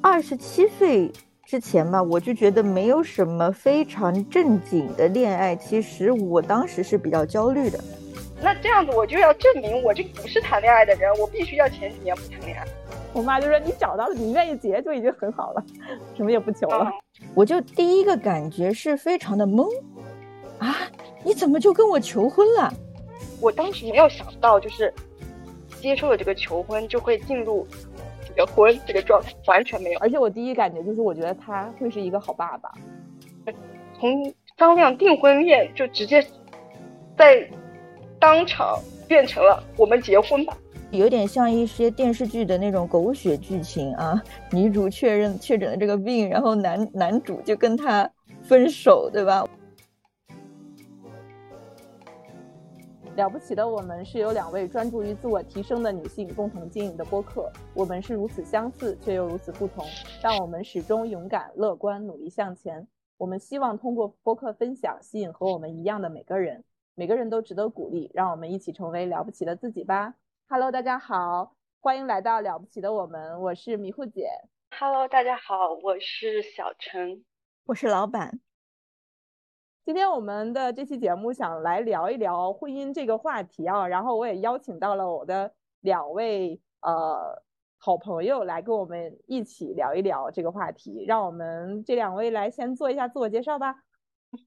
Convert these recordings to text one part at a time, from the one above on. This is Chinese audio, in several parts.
二十七岁之前吧，我就觉得没有什么非常正经的恋爱。其实我当时是比较焦虑的。那这样子我就要证明我这个不是谈恋爱的人，我必须要前几年不谈恋爱。我妈就说你找到了，你愿意结就已经很好了，什么也不求了。我就第一个感觉是非常的懵啊，你怎么就跟我求婚了？我当时没有想到，就是接受了这个求婚就会进入。结婚这个状态完全没有，而且我第一感觉就是，我觉得他会是一个好爸爸。从商量订婚宴就直接在当场变成了我们结婚吧，有点像一些电视剧的那种狗血剧情啊。女主确认确诊了这个病，然后男男主就跟她分手，对吧？了不起的我们是由两位专注于自我提升的女性共同经营的播客。我们是如此相似，却又如此不同，但我们始终勇敢、乐观、努力向前。我们希望通过播客分享，吸引和我们一样的每个人。每个人都值得鼓励，让我们一起成为了不起的自己吧。Hello，大家好，欢迎来到了不起的我们。我是迷糊姐。Hello，大家好，我是小陈，我是老板。今天我们的这期节目想来聊一聊婚姻这个话题啊，然后我也邀请到了我的两位呃好朋友来跟我们一起聊一聊这个话题。让我们这两位来先做一下自我介绍吧。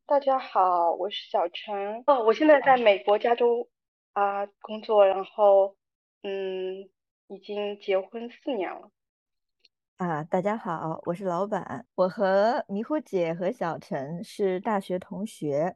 大家好，我是小陈，哦，我现在在美国加州啊工作，然后嗯，已经结婚四年了。啊，大家好，我是老板。我和迷糊姐和小陈是大学同学。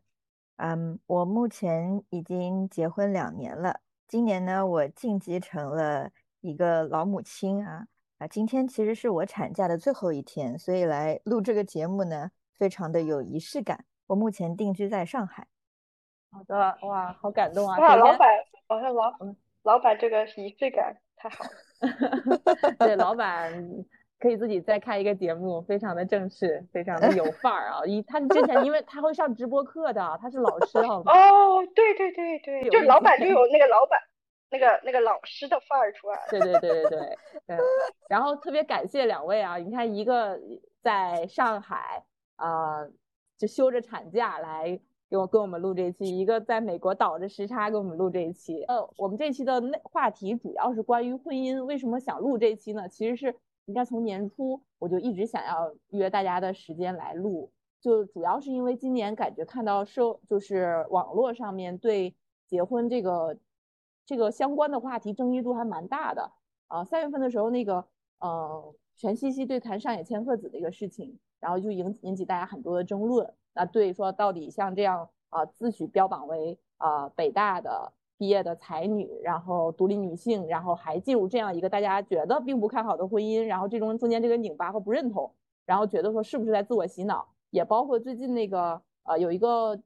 嗯，我目前已经结婚两年了。今年呢，我晋级成了一个老母亲啊啊！今天其实是我产假的最后一天，所以来录这个节目呢，非常的有仪式感。我目前定居在上海。好的，哇，好感动啊！哇，老板，好像老老板这个仪式感太好了。对，老板。可以自己再开一个节目，非常的正式，非常的有 范儿啊！一他之前，因为他会上直播课的，他是老师，好 吗？哦，对对对对，就老板就有那个老板那个那个老师的范儿出来。对对对对对，嗯。然后特别感谢两位啊！你看，一个在上海啊，就休着产假来给我跟我们录这期；一个在美国倒着时差给我们录这一期。呃，我们这期的内话题主要是关于婚姻。为什么想录这期呢？其实是。应该从年初我就一直想要约大家的时间来录，就主要是因为今年感觉看到社就是网络上面对结婚这个这个相关的话题争议度还蛮大的啊。三月份的时候，那个呃全西西对谈上野千鹤子的一个事情，然后就引引起大家很多的争论。那对说到底像这样啊自诩标榜为啊北大的。毕业的才女，然后独立女性，然后还进入这样一个大家觉得并不看好的婚姻，然后这种中间这个拧巴和不认同，然后觉得说是不是在自我洗脑，也包括最近那个呃有一个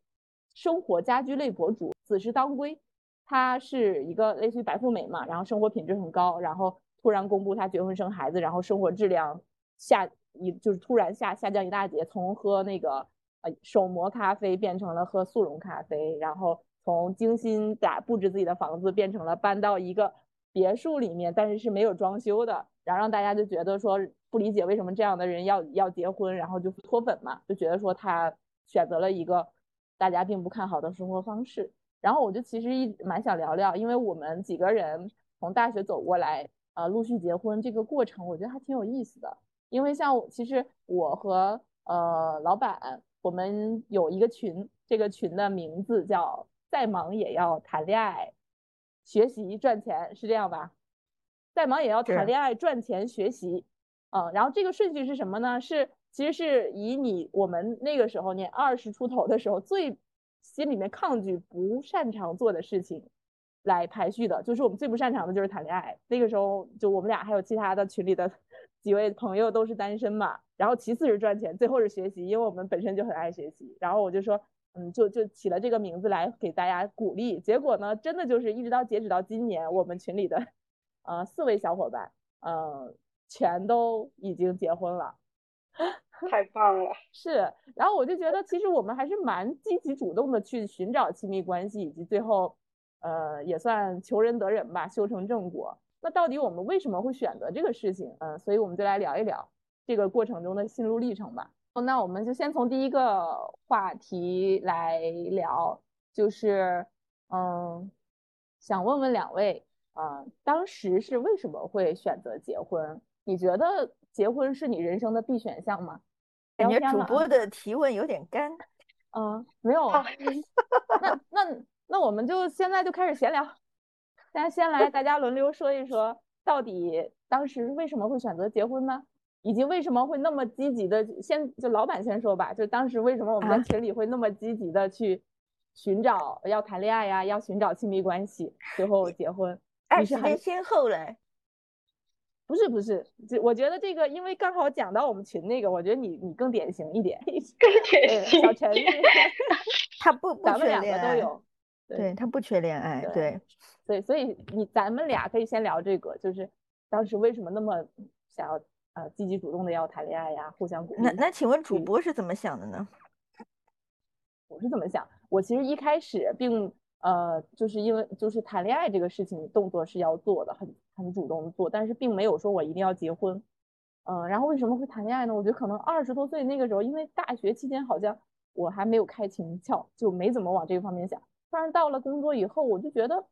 生活家居类博主子时当归，她是一个类似于白富美嘛，然后生活品质很高，然后突然公布她结婚生孩子，然后生活质量下一就是突然下下降一大截，从喝那个呃手磨咖啡变成了喝速溶咖啡，然后。从精心打布置自己的房子，变成了搬到一个别墅里面，但是是没有装修的，然后让大家就觉得说不理解为什么这样的人要要结婚，然后就脱粉嘛，就觉得说他选择了一个大家并不看好的生活方式。然后我就其实一蛮想聊聊，因为我们几个人从大学走过来，呃，陆续结婚这个过程，我觉得还挺有意思的。因为像其实我和呃老板，我们有一个群，这个群的名字叫。再忙也要谈恋爱、学习、赚钱，是这样吧？再忙也要谈恋爱、赚钱、学习，嗯，然后这个顺序是什么呢？是其实是以你我们那个时候，你二十出头的时候，最心里面抗拒、不擅长做的事情来排序的，就是我们最不擅长的就是谈恋爱。那个时候就我们俩还有其他的群里的几位朋友都是单身嘛，然后其次是赚钱，最后是学习，因为我们本身就很爱学习。然后我就说。嗯，就就起了这个名字来给大家鼓励，结果呢，真的就是一直到截止到今年，我们群里的呃四位小伙伴嗯，全都已经结婚了。太棒了，是，然后我就觉得其实我们还是蛮积极主动的去寻找亲密关系，以及最后，呃，也算求人得人吧，修成正果。那到底我们为什么会选择这个事情？嗯，所以我们就来聊一聊这个过程中的心路历程吧。那我们就先从第一个话题来聊，就是，嗯，想问问两位，啊，当时是为什么会选择结婚？你觉得结婚是你人生的必选项吗？感觉主播的提问有点干。嗯，没有。那那那我们就现在就开始闲聊。大家先来，大家轮流说一说，到底当时为什么会选择结婚呢？以及为什么会那么积极的？先就老板先说吧，就当时为什么我们在群里会那么积极的去寻找要谈恋爱呀，要寻找亲密关系，最后结婚？按时间先后嘞。不是不是，这我觉得这个，因为刚好讲到我们群那个，我觉得你你更典型一点，更典型。小陈，他不不缺恋爱，都有，对他不缺恋爱，对，所以所以你咱们俩可以先聊这个，就是当时为什么那么想要呃积极主动的要谈恋爱呀，互相鼓励。那那请问主播是怎么想的呢？我是怎么想？我其实一开始并。呃，就是因为就是谈恋爱这个事情，动作是要做的，很很主动的做，但是并没有说我一定要结婚。嗯，然后为什么会谈恋爱呢？我觉得可能二十多岁那个时候，因为大学期间好像我还没有开情窍，就没怎么往这个方面想。但是到了工作以后，我就觉得，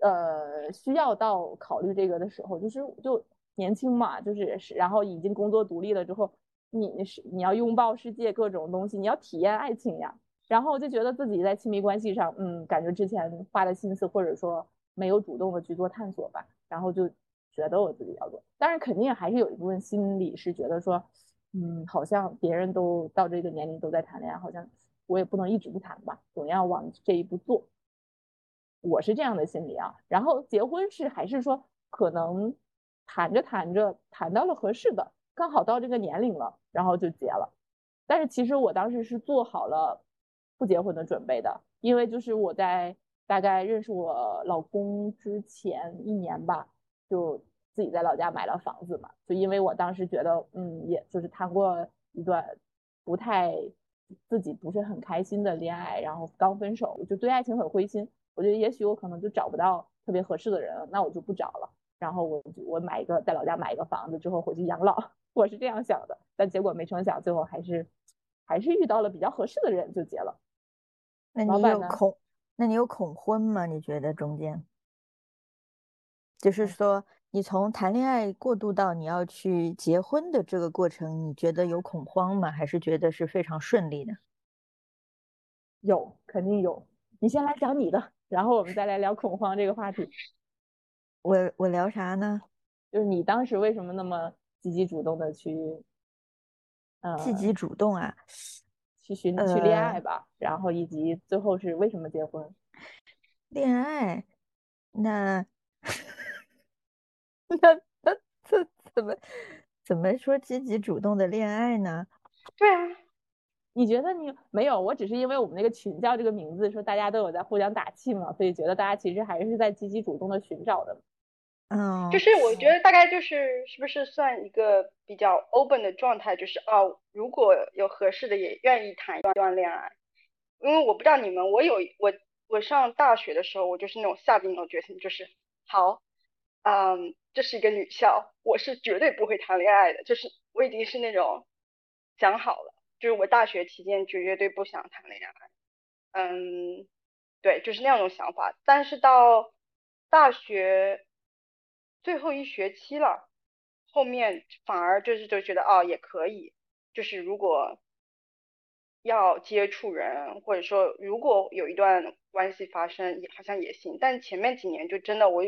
呃，需要到考虑这个的时候，就是就年轻嘛，就是是，然后已经工作独立了之后，你是你要拥抱世界各种东西，你要体验爱情呀。然后我就觉得自己在亲密关系上，嗯，感觉之前花的心思或者说没有主动的去做探索吧，然后就觉得我自己要做。但是，肯定还是有一部分心理是觉得说，嗯，好像别人都到这个年龄都在谈恋爱，好像我也不能一直不谈吧，总要往这一步做。我是这样的心理啊。然后结婚是还是说可能谈着谈着谈到了合适的，刚好到这个年龄了，然后就结了。但是其实我当时是做好了。不结婚的准备的，因为就是我在大概认识我老公之前一年吧，就自己在老家买了房子嘛。就因为我当时觉得，嗯，也就是谈过一段不太自己不是很开心的恋爱，然后刚分手，我就对爱情很灰心。我觉得也许我可能就找不到特别合适的人，那我就不找了。然后我我买一个在老家买一个房子之后回去养老，我是这样想的。但结果没成想，最后还是还是遇到了比较合适的人就结了。那你有恐？那你有恐婚吗？你觉得中间，就是说，你从谈恋爱过渡到你要去结婚的这个过程，你觉得有恐慌吗？还是觉得是非常顺利的？有，肯定有。你先来讲你的，然后我们再来聊恐慌这个话题。我我聊啥呢？就是你当时为什么那么积极主动的去，呃，积极主动啊？去寻去恋爱吧，然后以及最后是为什么结婚？恋爱，那 那那这怎么怎么说积极主动的恋爱呢？对啊，你觉得你没有？我只是因为我们那个群叫这个名字，说大家都有在互相打气嘛，所以觉得大家其实还是在积极主动的寻找的。嗯，就是我觉得大概就是是不是算一个比较 open 的状态，就是哦，如果有合适的也愿意谈一段恋爱，因为我不知道你们，我有我我上大学的时候，我就是那种下定了决心，就是好，嗯，这是一个女校，我是绝对不会谈恋爱的，就是我已经是那种想好了，就是我大学期间绝绝对不想谈恋爱，嗯，对，就是那样种想法，但是到大学。最后一学期了，后面反而就是就觉得哦也可以，就是如果要接触人，或者说如果有一段关系发生，也好像也行。但前面几年就真的我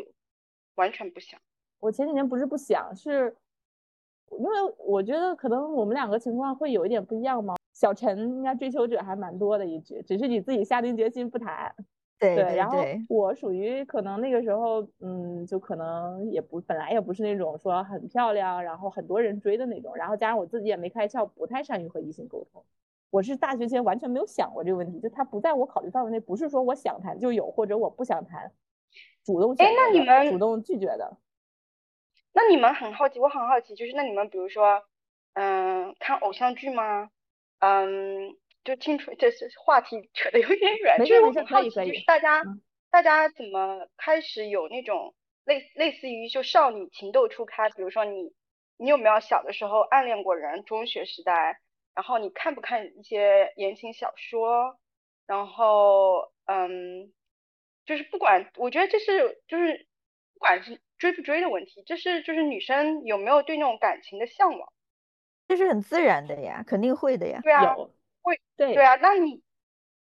完全不想。我前几年不是不想，是因为我觉得可能我们两个情况会有一点不一样嘛。小陈应该追求者还蛮多的，一直只是你自己下定决心不谈。对，然后我属于可能那个时候，嗯，就可能也不本来也不是那种说很漂亮，然后很多人追的那种，然后加上我自己也没开窍，不太善于和异性沟通。我是大学前完全没有想过这个问题，就他不在我考虑范围内，不是说我想谈就有，或者我不想谈，主动哎，那你们主动拒绝的。那你们很好奇，我很好奇，就是那你们比如说，嗯，看偶像剧吗？嗯，就听出这是话题扯得有点远，就是我很好奇，就是大家大家怎么开始有那种类类似于就少女情窦初开，比如说你你有没有小的时候暗恋过人？中学时代，然后你看不看一些言情小说？然后嗯，就是不管，我觉得这是就是不管是。追不追的问题，这是就是女生有没有对那种感情的向往，这是很自然的呀，肯定会的呀。对啊，会，对对啊。那你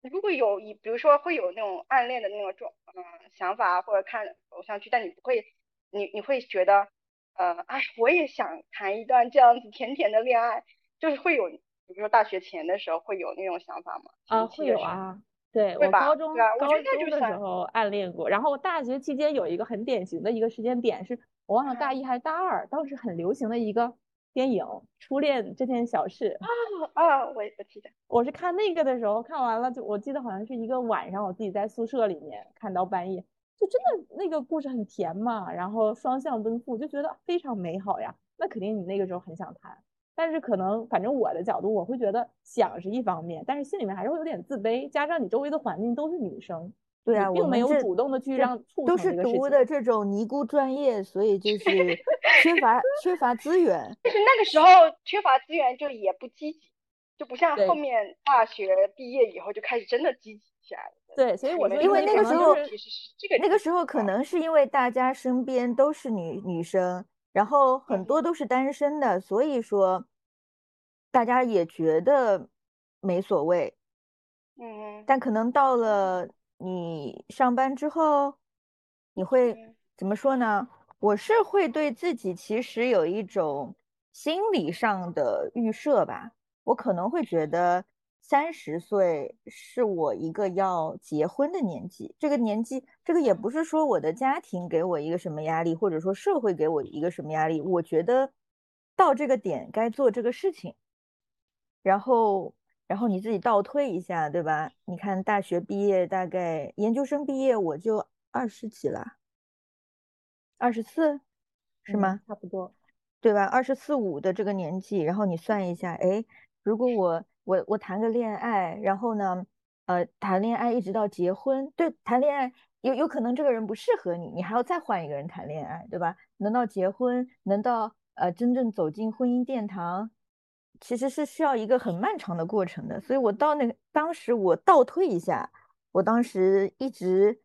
如果有，以比如说会有那种暗恋的那种状嗯想法，或者看偶像剧，但你不会，你你会觉得，呃，哎，我也想谈一段这样子甜甜的恋爱，就是会有，比如说大学前的时候会有那种想法吗？啊，会有啊。对我高中高中的时候暗恋过，然后大学期间有一个很典型的一个时间点，是我忘了大一还是大二，当时很流行的一个电影《初恋这件小事》啊啊，我我记得，我是看那个的时候看完了，就我记得好像是一个晚上，我自己在宿舍里面看到半夜，就真的那个故事很甜嘛，然后双向奔赴，就觉得非常美好呀，那肯定你那个时候很想谈。但是可能，反正我的角度，我会觉得想是一方面，但是心里面还是会有点自卑，加上你周围的环境都是女生，对啊，并没有主动的去让都是读的这种尼姑专业，所以就 是缺乏缺乏资源。就是那个时候缺乏资源，就也不积极，就不像后面大学毕业以后就开始真的积极起来了。对，所以我说，因为那个时候其实是这个那个时候可能是因为大家身边都是女女生。然后很多都是单身的，所以说大家也觉得没所谓。嗯，但可能到了你上班之后，你会怎么说呢？我是会对自己其实有一种心理上的预设吧，我可能会觉得。三十岁是我一个要结婚的年纪，这个年纪，这个也不是说我的家庭给我一个什么压力，或者说社会给我一个什么压力，我觉得到这个点该做这个事情。然后，然后你自己倒退一下，对吧？你看大学毕业，大概研究生毕业我就二十几了，二十四，是吗？差不多，对吧？二十四五的这个年纪，然后你算一下，哎，如果我。我我谈个恋爱，然后呢，呃，谈恋爱一直到结婚，对，谈恋爱有有可能这个人不适合你，你还要再换一个人谈恋爱，对吧？能到结婚，能到呃真正走进婚姻殿堂，其实是需要一个很漫长的过程的。所以我到那个当时我倒退一下，我当时一直，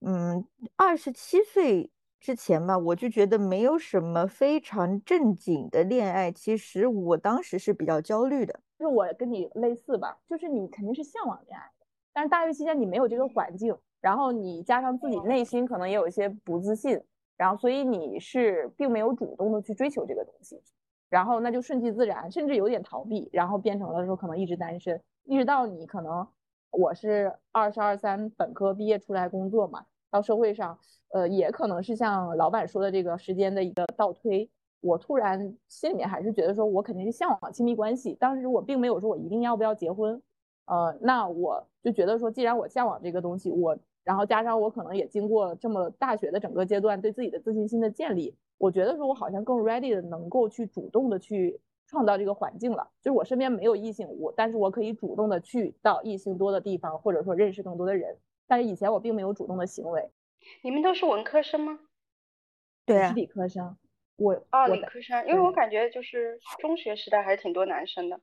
嗯，二十七岁之前吧，我就觉得没有什么非常正经的恋爱，其实我当时是比较焦虑的。就是我跟你类似吧，就是你肯定是向往恋爱的，但是大学期间你没有这个环境，然后你加上自己内心可能也有一些不自信，然后所以你是并没有主动的去追求这个东西，然后那就顺其自然，甚至有点逃避，然后变成了说可能一直单身，一直到你可能我是二十二三本科毕业出来工作嘛，到社会上，呃，也可能是像老板说的这个时间的一个倒推。我突然心里面还是觉得说，我肯定是向往亲密关系。当时我并没有说我一定要不要结婚，呃，那我就觉得说，既然我向往这个东西，我然后加上我可能也经过这么大学的整个阶段对自己的自信心的建立，我觉得说我好像更 ready 的能够去主动的去创造这个环境了。就是我身边没有异性，我但是我可以主动的去到异性多的地方，或者说认识更多的人。但是以前我并没有主动的行为。你们都是文科生吗？对啊，是理科生。我啊，理科生，因为我感觉就是中学时代还是挺多男生的。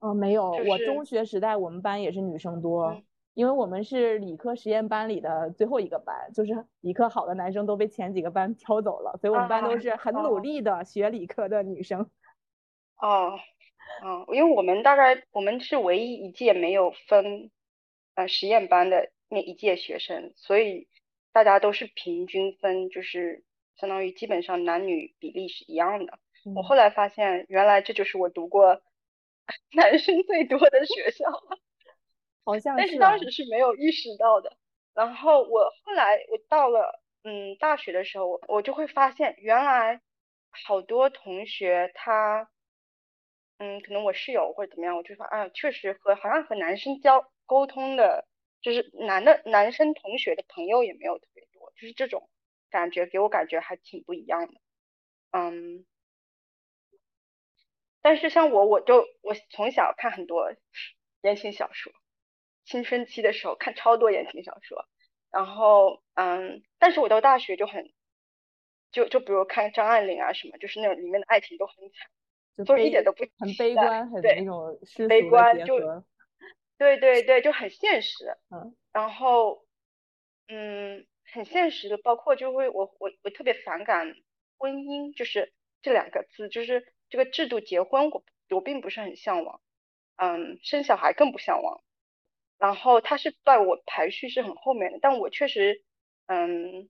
哦，没有，我中学时代我们班也是女生多，因为我们是理科实验班里的最后一个班，就是理科好的男生都被前几个班挑走了，所以我们班都是很努力的学理科的女生。哦，嗯，因为我们大概我们是唯一一届没有分呃实验班的那一届学生，所以大家都是平均分，就是。相当于基本上男女比例是一样的。我后来发现，原来这就是我读过 男生最多的学校，好像是。但是当时是没有意识到的。然后我后来我到了嗯大学的时候，我就会发现，原来好多同学他嗯可能我室友或者怎么样，我就发啊确实和好像和男生交沟通的，就是男的男生同学的朋友也没有特别多，就是这种。感觉给我感觉还挺不一样的。嗯，但是像我，我就我从小看很多言情小说，青春期的时候看超多言情小说，然后嗯，但是我到大学就很，就就比如看张爱玲啊什么，就是那种里面的爱情都很惨。就一点都不很悲观，很那种悲观，就对对对，就很现实。嗯，然后嗯，很现实的，包括就会我我我特别反感婚姻，就是这两个字，就是这个制度结婚，我我并不是很向往。嗯，生小孩更不向往。然后它是在我排序是很后面的，但我确实嗯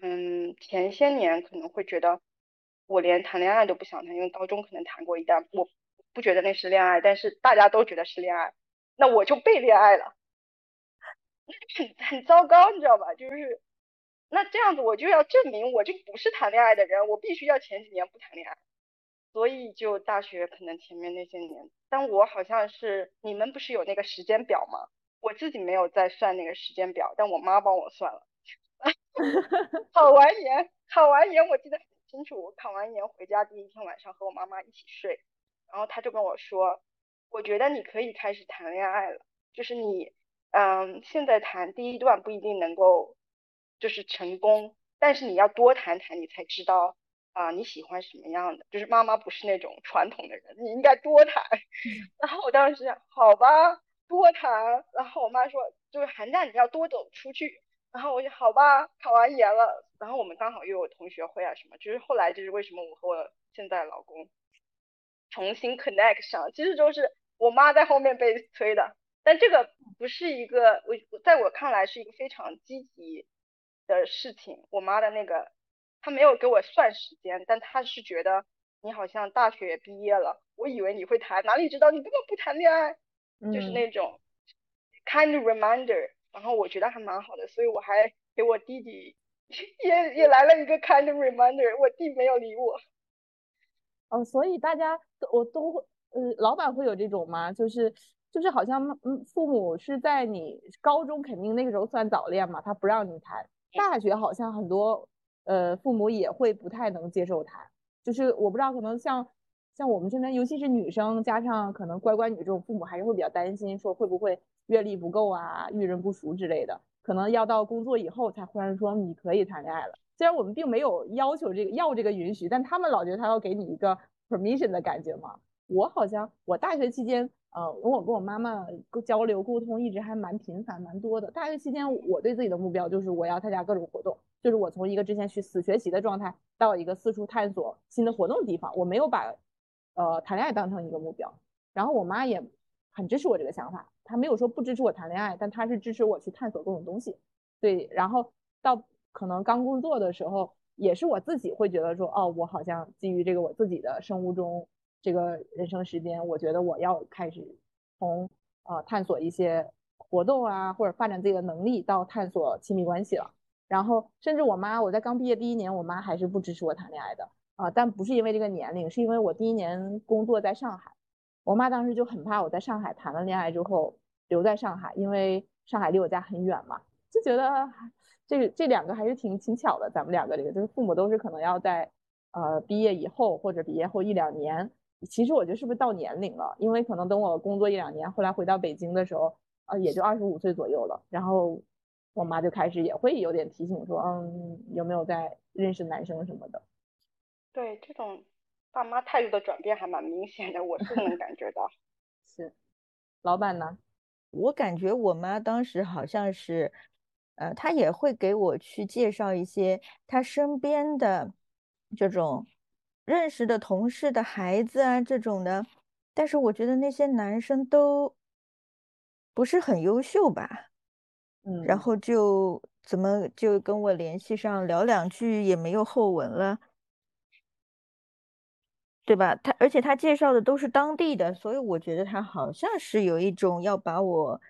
嗯前些年可能会觉得。我连谈恋爱都不想谈，因为高中可能谈过一段，我不觉得那是恋爱，但是大家都觉得是恋爱，那我就被恋爱了，很 很糟糕，你知道吧？就是那这样子，我就要证明我就不是谈恋爱的人，我必须要前几年不谈恋爱，所以就大学可能前面那些年，但我好像是你们不是有那个时间表吗？我自己没有在算那个时间表，但我妈帮我算了，考完研，考完研，我记得很。清楚，我考完研回家第一天晚上和我妈妈一起睡，然后她就跟我说，我觉得你可以开始谈恋爱了，就是你，嗯，现在谈第一段不一定能够，就是成功，但是你要多谈谈，你才知道啊你喜欢什么样的。就是妈妈不是那种传统的人，你应该多谈。然后我当时好吧，多谈。然后我妈说，就是寒假你要多走出去。然后我就好吧，考完研了，然后我们刚好又有同学会啊什么，就是后来就是为什么我和我现在老公重新 connect 上，其实就是我妈在后面被催的，但这个不是一个我在我看来是一个非常积极的事情，我妈的那个她没有给我算时间，但她是觉得你好像大学毕业了，我以为你会谈，哪里知道你根本不谈恋爱，就是那种 kind reminder。然后我觉得还蛮好的，所以我还给我弟弟 也也来了一个 kind reminder，我弟没有理我。哦，所以大家都我都会，呃，老板会有这种吗？就是就是好像嗯，父母是在你高中肯定那个时候算早恋嘛，他不让你谈。大学好像很多呃父母也会不太能接受谈，就是我不知道可能像像我们这边，尤其是女生，加上可能乖乖女这种父母还是会比较担心，说会不会。阅历不够啊，遇人不熟之类的，可能要到工作以后才忽然说你可以谈恋爱了。虽然我们并没有要求这个要这个允许，但他们老觉得他要给你一个 permission 的感觉嘛。我好像我大学期间，呃，我跟我妈妈沟交流沟通一直还蛮频繁蛮多的。大学期间我对自己的目标就是我要参加各种活动，就是我从一个之前去死学习的状态到一个四处探索新的活动地方，我没有把呃谈恋爱当成一个目标。然后我妈也很支持我这个想法。她没有说不支持我谈恋爱，但她是支持我去探索各种东西。对，然后到可能刚工作的时候，也是我自己会觉得说，哦，我好像基于这个我自己的生物钟，这个人生时间，我觉得我要开始从呃探索一些活动啊，或者发展自己的能力，到探索亲密关系了。然后甚至我妈，我在刚毕业第一年，我妈还是不支持我谈恋爱的啊，但不是因为这个年龄，是因为我第一年工作在上海。我妈当时就很怕我在上海谈了恋爱之后留在上海，因为上海离我家很远嘛，就觉得这这两个还是挺挺巧的。咱们两个这个就是父母都是可能要在呃毕业以后或者毕业后一两年，其实我觉得是不是到年龄了？因为可能等我工作一两年，后来回到北京的时候，呃也就二十五岁左右了。然后我妈就开始也会有点提醒说，嗯，有没有在认识男生什么的？对这种。爸妈态度的转变还蛮明显的，我是能感觉到。是，老板呢？我感觉我妈当时好像是，呃，她也会给我去介绍一些她身边的这种认识的同事的孩子啊这种的，但是我觉得那些男生都不是很优秀吧。嗯。然后就怎么就跟我联系上聊两句也没有后文了。对吧？他而且他介绍的都是当地的，所以我觉得他好像是有一种要把我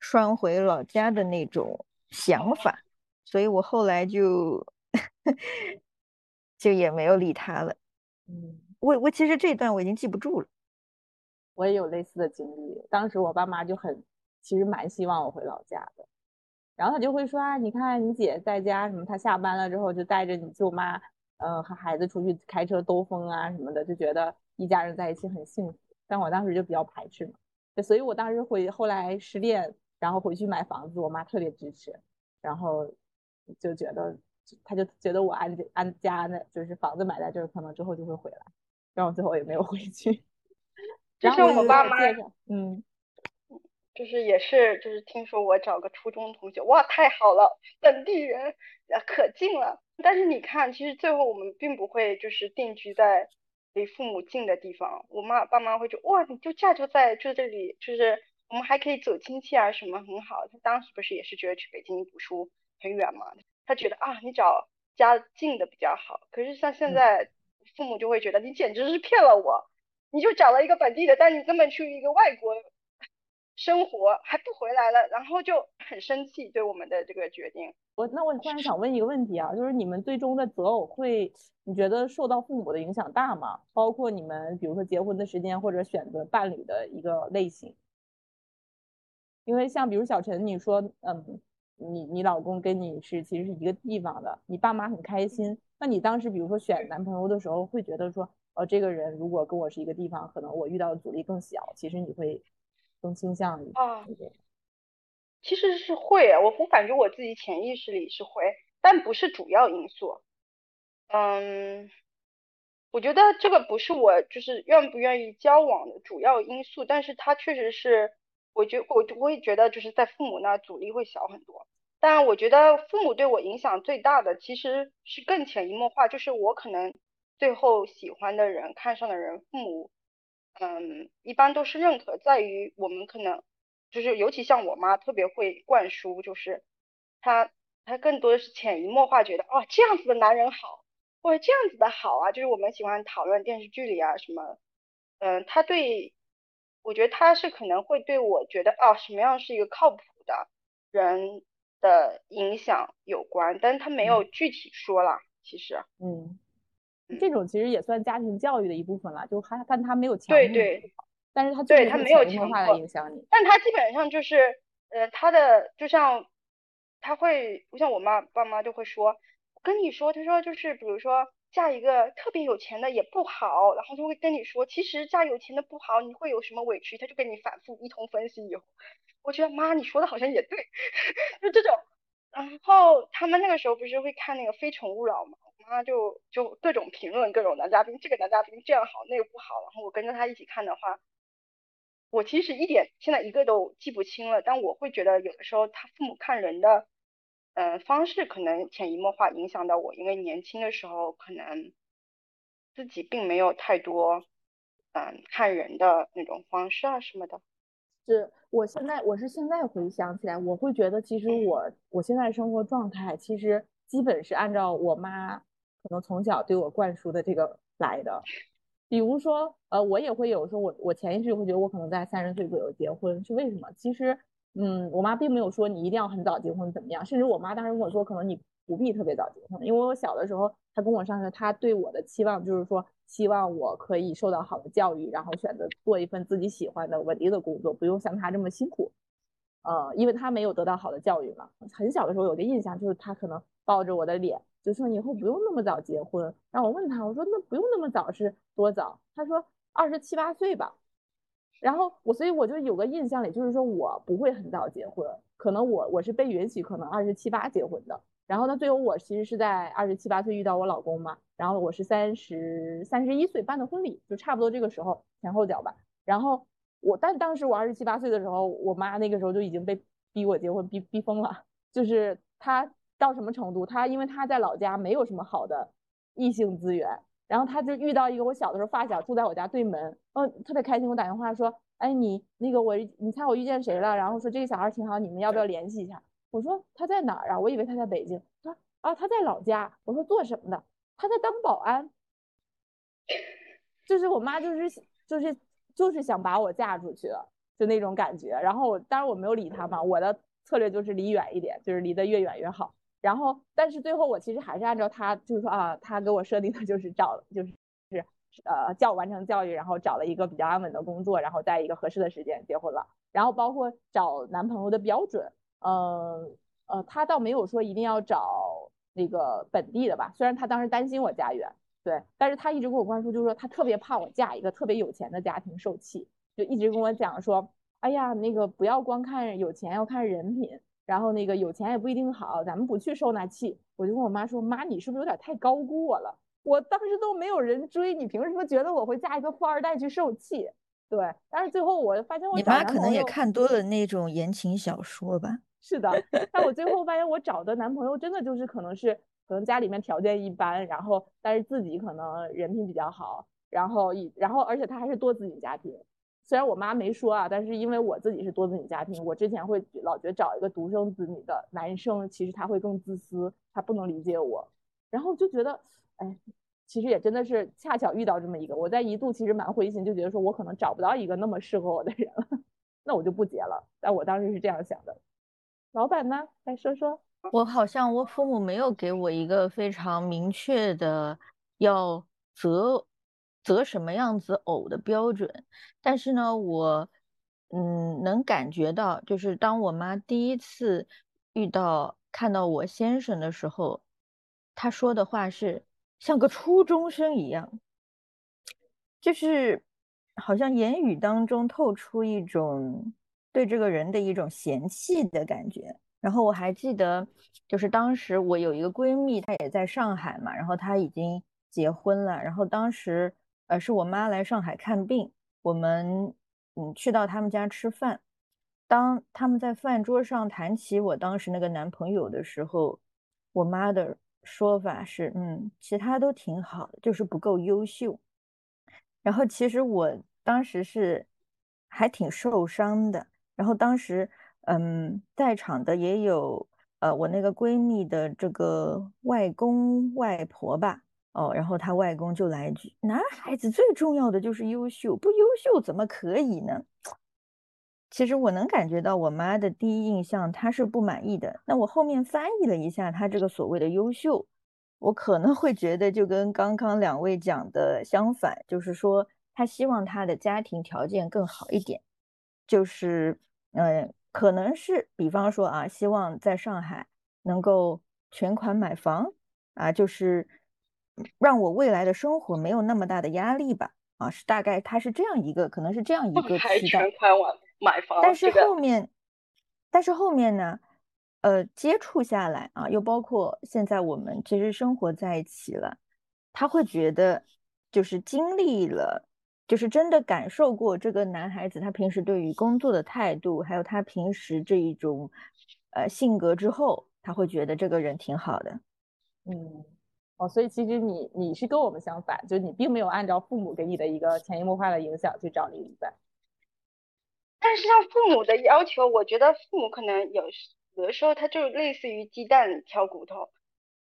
拴回老家的那种想法，所以我后来就 就也没有理他了。嗯，我我其实这一段我已经记不住了。我也有类似的经历，当时我爸妈就很其实蛮希望我回老家的，然后他就会说啊，你看你姐在家什么，她下班了之后就带着你舅妈，嗯，和孩子出去开车兜风啊什么的，就觉得一家人在一起很幸福。但我当时就比较排斥嘛，所以我当时回后来失恋，然后回去买房子，我妈特别支持，然后就觉得，他就觉得我安安家呢，就是房子买在这儿，可能之后就会回来，然后最后也没有回去。就像我爸妈，嗯。就是也是就是听说我找个初中同学哇太好了本地人可近了，但是你看其实最后我们并不会就是定居在离父母近的地方，我妈爸妈会觉哇你就嫁就在就这里，就是我们还可以走亲戚啊什么很好。他当时不是也是觉得去北京读书很远嘛，他觉得啊你找家近的比较好。可是像现在父母就会觉得你简直是骗了我，你就找了一个本地的，但你根本去一个外国。生活还不回来了，然后就很生气对我们的这个决定。我那我突然想问一个问题啊，就是你们最终的择偶会，你觉得受到父母的影响大吗？包括你们比如说结婚的时间或者选择伴侣的一个类型。因为像比如小陈，你说嗯，你你老公跟你是其实是一个地方的，你爸妈很开心。那你当时比如说选男朋友的时候，会觉得说，哦，这个人如果跟我是一个地方，可能我遇到的阻力更小。其实你会。更倾向于啊，其实是会，我我感觉我自己潜意识里是会，但不是主要因素。嗯，我觉得这个不是我就是愿不愿意交往的主要因素，但是它确实是，我觉我我也觉得就是在父母那阻力会小很多。但我觉得父母对我影响最大的其实是更潜移默化，就是我可能最后喜欢的人、看上的人，父母。嗯，一般都是认可，在于我们可能就是，尤其像我妈特别会灌输，就是她她更多的是潜移默化觉得，哦这样子的男人好，或者这样子的好啊，就是我们喜欢讨论电视剧里啊什么，嗯，她对，我觉得他是可能会对我觉得啊什么样是一个靠谱的人的影响有关，但是他没有具体说了，其实，嗯。这种其实也算家庭教育的一部分了，就还但他没有强对对，但是他对他没有强化的影响你，但他基本上就是呃他的就像他会不像我妈爸妈就会说，我跟你说，他说就是比如说嫁一个特别有钱的也不好，然后就会跟你说，其实嫁有钱的不好，你会有什么委屈，他就跟你反复一通分析以后，我觉得妈你说的好像也对，就这种，然后他们那个时候不是会看那个非诚勿扰吗？我妈就就各种评论各种男嘉宾，这个男嘉宾这样好，那个不好。然后我跟着他一起看的话，我其实一点现在一个都记不清了。但我会觉得有的时候他父母看人的，嗯方式可能潜移默化影响到我，因为年轻的时候可能自己并没有太多嗯看人的那种方式啊什么的。是我现在我是现在回想起来，我会觉得其实我我现在生活状态其实基本是按照我妈。可能从小对我灌输的这个来的，比如说，呃，我也会有时候，我我潜意识会觉得我可能在三十岁左右结婚，是为什么？其实，嗯，我妈并没有说你一定要很早结婚怎么样，甚至我妈当时跟我说，可能你不必特别早结婚，因为我小的时候，她跟我上学，她对我的期望就是说，希望我可以受到好的教育，然后选择做一份自己喜欢的稳定的工作，不用像她这么辛苦，呃，因为她没有得到好的教育嘛。很小的时候有个印象就是她可能抱着我的脸。就说以后不用那么早结婚，然后我问她，我说那不用那么早是多早？她说二十七八岁吧。然后我所以我就有个印象里，就是说我不会很早结婚，可能我我是被允许可能二十七八结婚的。然后呢，最后我其实是在二十七八岁遇到我老公嘛，然后我是三十三十一岁办的婚礼，就差不多这个时候前后脚吧。然后我但当时我二十七八岁的时候，我妈那个时候就已经被逼我结婚，逼逼疯了，就是她。到什么程度？他因为他在老家没有什么好的异性资源，然后他就遇到一个我小的时候发小住在我家对门，嗯，特别开心。我打电话说，哎，你那个我，你猜我遇见谁了？然后说这个小孩挺好，你们要不要联系一下？我说他在哪儿啊？我以为他在北京。他啊，他在老家。我说做什么的？他在当保安。就是我妈就是就是就是想把我嫁出去了，就那种感觉。然后当然我没有理他嘛，我的策略就是离远一点，就是离得越远越好。然后，但是最后我其实还是按照他，就是说啊，他给我设定的就是找，就是是呃教完成教育，然后找了一个比较安稳的工作，然后在一个合适的时间结婚了。然后包括找男朋友的标准，嗯，呃，他倒没有说一定要找那个本地的吧，虽然他当时担心我家远，对，但是他一直跟我灌输，就是说他特别怕我嫁一个特别有钱的家庭受气，就一直跟我讲说，哎呀，那个不要光看有钱，要看人品，然后那个有钱也不一定好，咱们不去受那气。我就跟我妈说，妈，你是不是有点太高估我了？我当时都没有人追，你凭什么觉得我会嫁一个富二代去受气？对，但是最后我发现我你妈可能也看多了那种言情小说吧。是的，但我最后发现我找的男朋友真的就是可能是可能家里面条件一般，然后但是自己可能人品比较好，然后一然后而且他还是多子女家庭。虽然我妈没说啊，但是因为我自己是多子女家庭，我之前会老觉得找一个独生子女的男生，其实他会更自私，他不能理解我，然后就觉得，哎，其实也真的是恰巧遇到这么一个，我在一度其实蛮灰心，就觉得说我可能找不到一个那么适合我的人了，那我就不结了。但我当时是这样想的。老板呢？来说说。我好像我父母没有给我一个非常明确的要择择什么样子偶的标准，但是呢，我嗯能感觉到，就是当我妈第一次遇到看到我先生的时候，她说的话是像个初中生一样，就是好像言语当中透出一种。对这个人的一种嫌弃的感觉。然后我还记得，就是当时我有一个闺蜜，她也在上海嘛，然后她已经结婚了。然后当时，呃，是我妈来上海看病，我们嗯去到他们家吃饭。当他们在饭桌上谈起我当时那个男朋友的时候，我妈的说法是，嗯，其他都挺好的，就是不够优秀。然后其实我当时是还挺受伤的。然后当时，嗯，在场的也有，呃，我那个闺蜜的这个外公外婆吧，哦，然后他外公就来一句：“男孩子最重要的就是优秀，不优秀怎么可以呢？”其实我能感觉到我妈的第一印象，她是不满意的。那我后面翻译了一下她这个所谓的优秀，我可能会觉得就跟刚刚两位讲的相反，就是说她希望她的家庭条件更好一点，就是。嗯，可能是，比方说啊，希望在上海能够全款买房啊，就是让我未来的生活没有那么大的压力吧。啊，是大概他是这样一个，可能是这样一个期待。全款买买房，但是后面，但是后面呢，呃，接触下来啊，又包括现在我们其实生活在一起了，他会觉得就是经历了。就是真的感受过这个男孩子他平时对于工作的态度，还有他平时这一种呃性格之后，他会觉得这个人挺好的。嗯，哦，所以其实你你是跟我们相反，就你并没有按照父母给你的一个潜移默化的影响去找另一半。但是像父母的要求，我觉得父母可能有有的时候他就类似于鸡蛋挑骨头，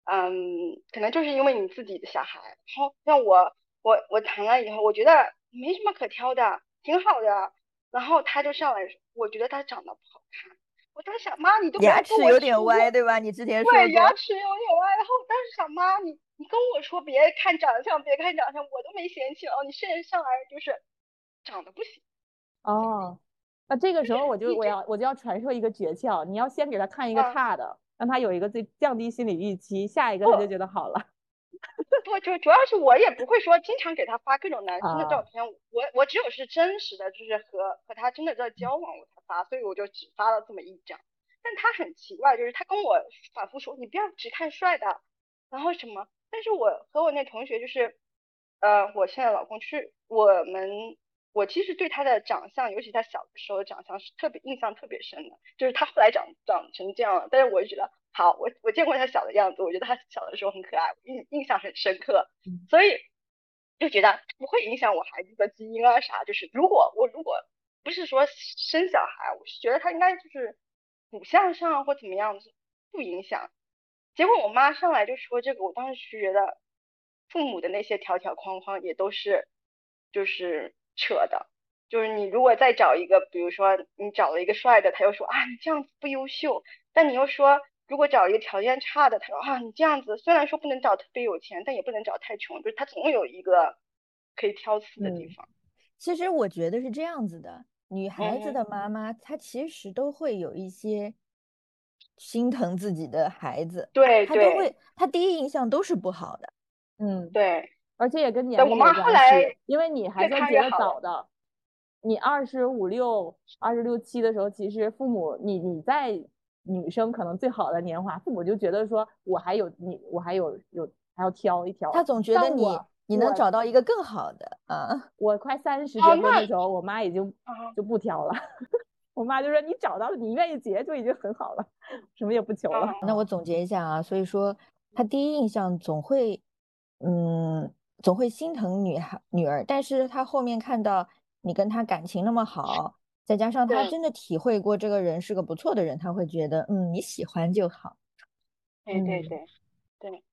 嗯，可能就是因为你自己的小孩。好，像我我我谈了以后，我觉得。没什么可挑的，挺好的。然后他就上来，我觉得他长得不好看。我当时想，妈，你都牙齿有点歪，对吧？你之前说对，牙齿有点歪。然后我当时想，妈，你你跟我说别看长相，别看长相，我都没嫌弃哦。你现在上来就是长得不行。哦，那这个时候我就我要我就要传授一个诀窍，你要先给他看一个差的，让他有一个最降低心理预期，下一个他就觉得好了。不，就主要是我也不会说经常给他发各种男生的照片，我我只有是真实的，就是和和他真的在交往我才发，所以我就只发了这么一张。但他很奇怪，就是他跟我反复说，你不要只看帅的，然后什么。但是我和我那同学就是，呃，我现在老公就是我们，我其实对他的长相，尤其他小的时候的长相是特别印象特别深的，就是他后来长长成这样了，但是我就觉得。好，我我见过他小的样子，我觉得他小的时候很可爱，印印象很深刻，所以就觉得不会影响我孩子的基因啊啥。就是如果我如果不是说生小孩，我是觉得他应该就是骨相上或怎么样子不影响。结果我妈上来就说这个，我当时是觉得父母的那些条条框框也都是就是扯的。就是你如果再找一个，比如说你找了一个帅的，他又说啊你这样子不优秀，但你又说。如果找一个条件差的，他说啊，你这样子虽然说不能找特别有钱，但也不能找太穷，就是他总有一个可以挑刺的地方。其实我觉得是这样子的，女孩子的妈妈她其实都会有一些心疼自己的孩子，对她都会，她第一印象都是不好的。嗯，对，而且也跟年龄有关系，因为你还算比较早的，你二十五六、二十六七的时候，其实父母你你在女生可能最好的年华，父母就觉得说我还有你，我还有有还要挑一挑，他总。觉得你你能找到一个更好的啊。我快三十结婚的时候，我妈已经就不挑了。我妈就说：“你找到了，你愿意结就已经很好了，什么也不求了。”那我总结一下啊，所以说他第一印象总会，嗯，总会心疼女孩女儿，但是他后面看到你跟他感情那么好，再加上他真的体会过这个人是个不错的人，他会觉得，嗯，你喜欢就好。对对对对，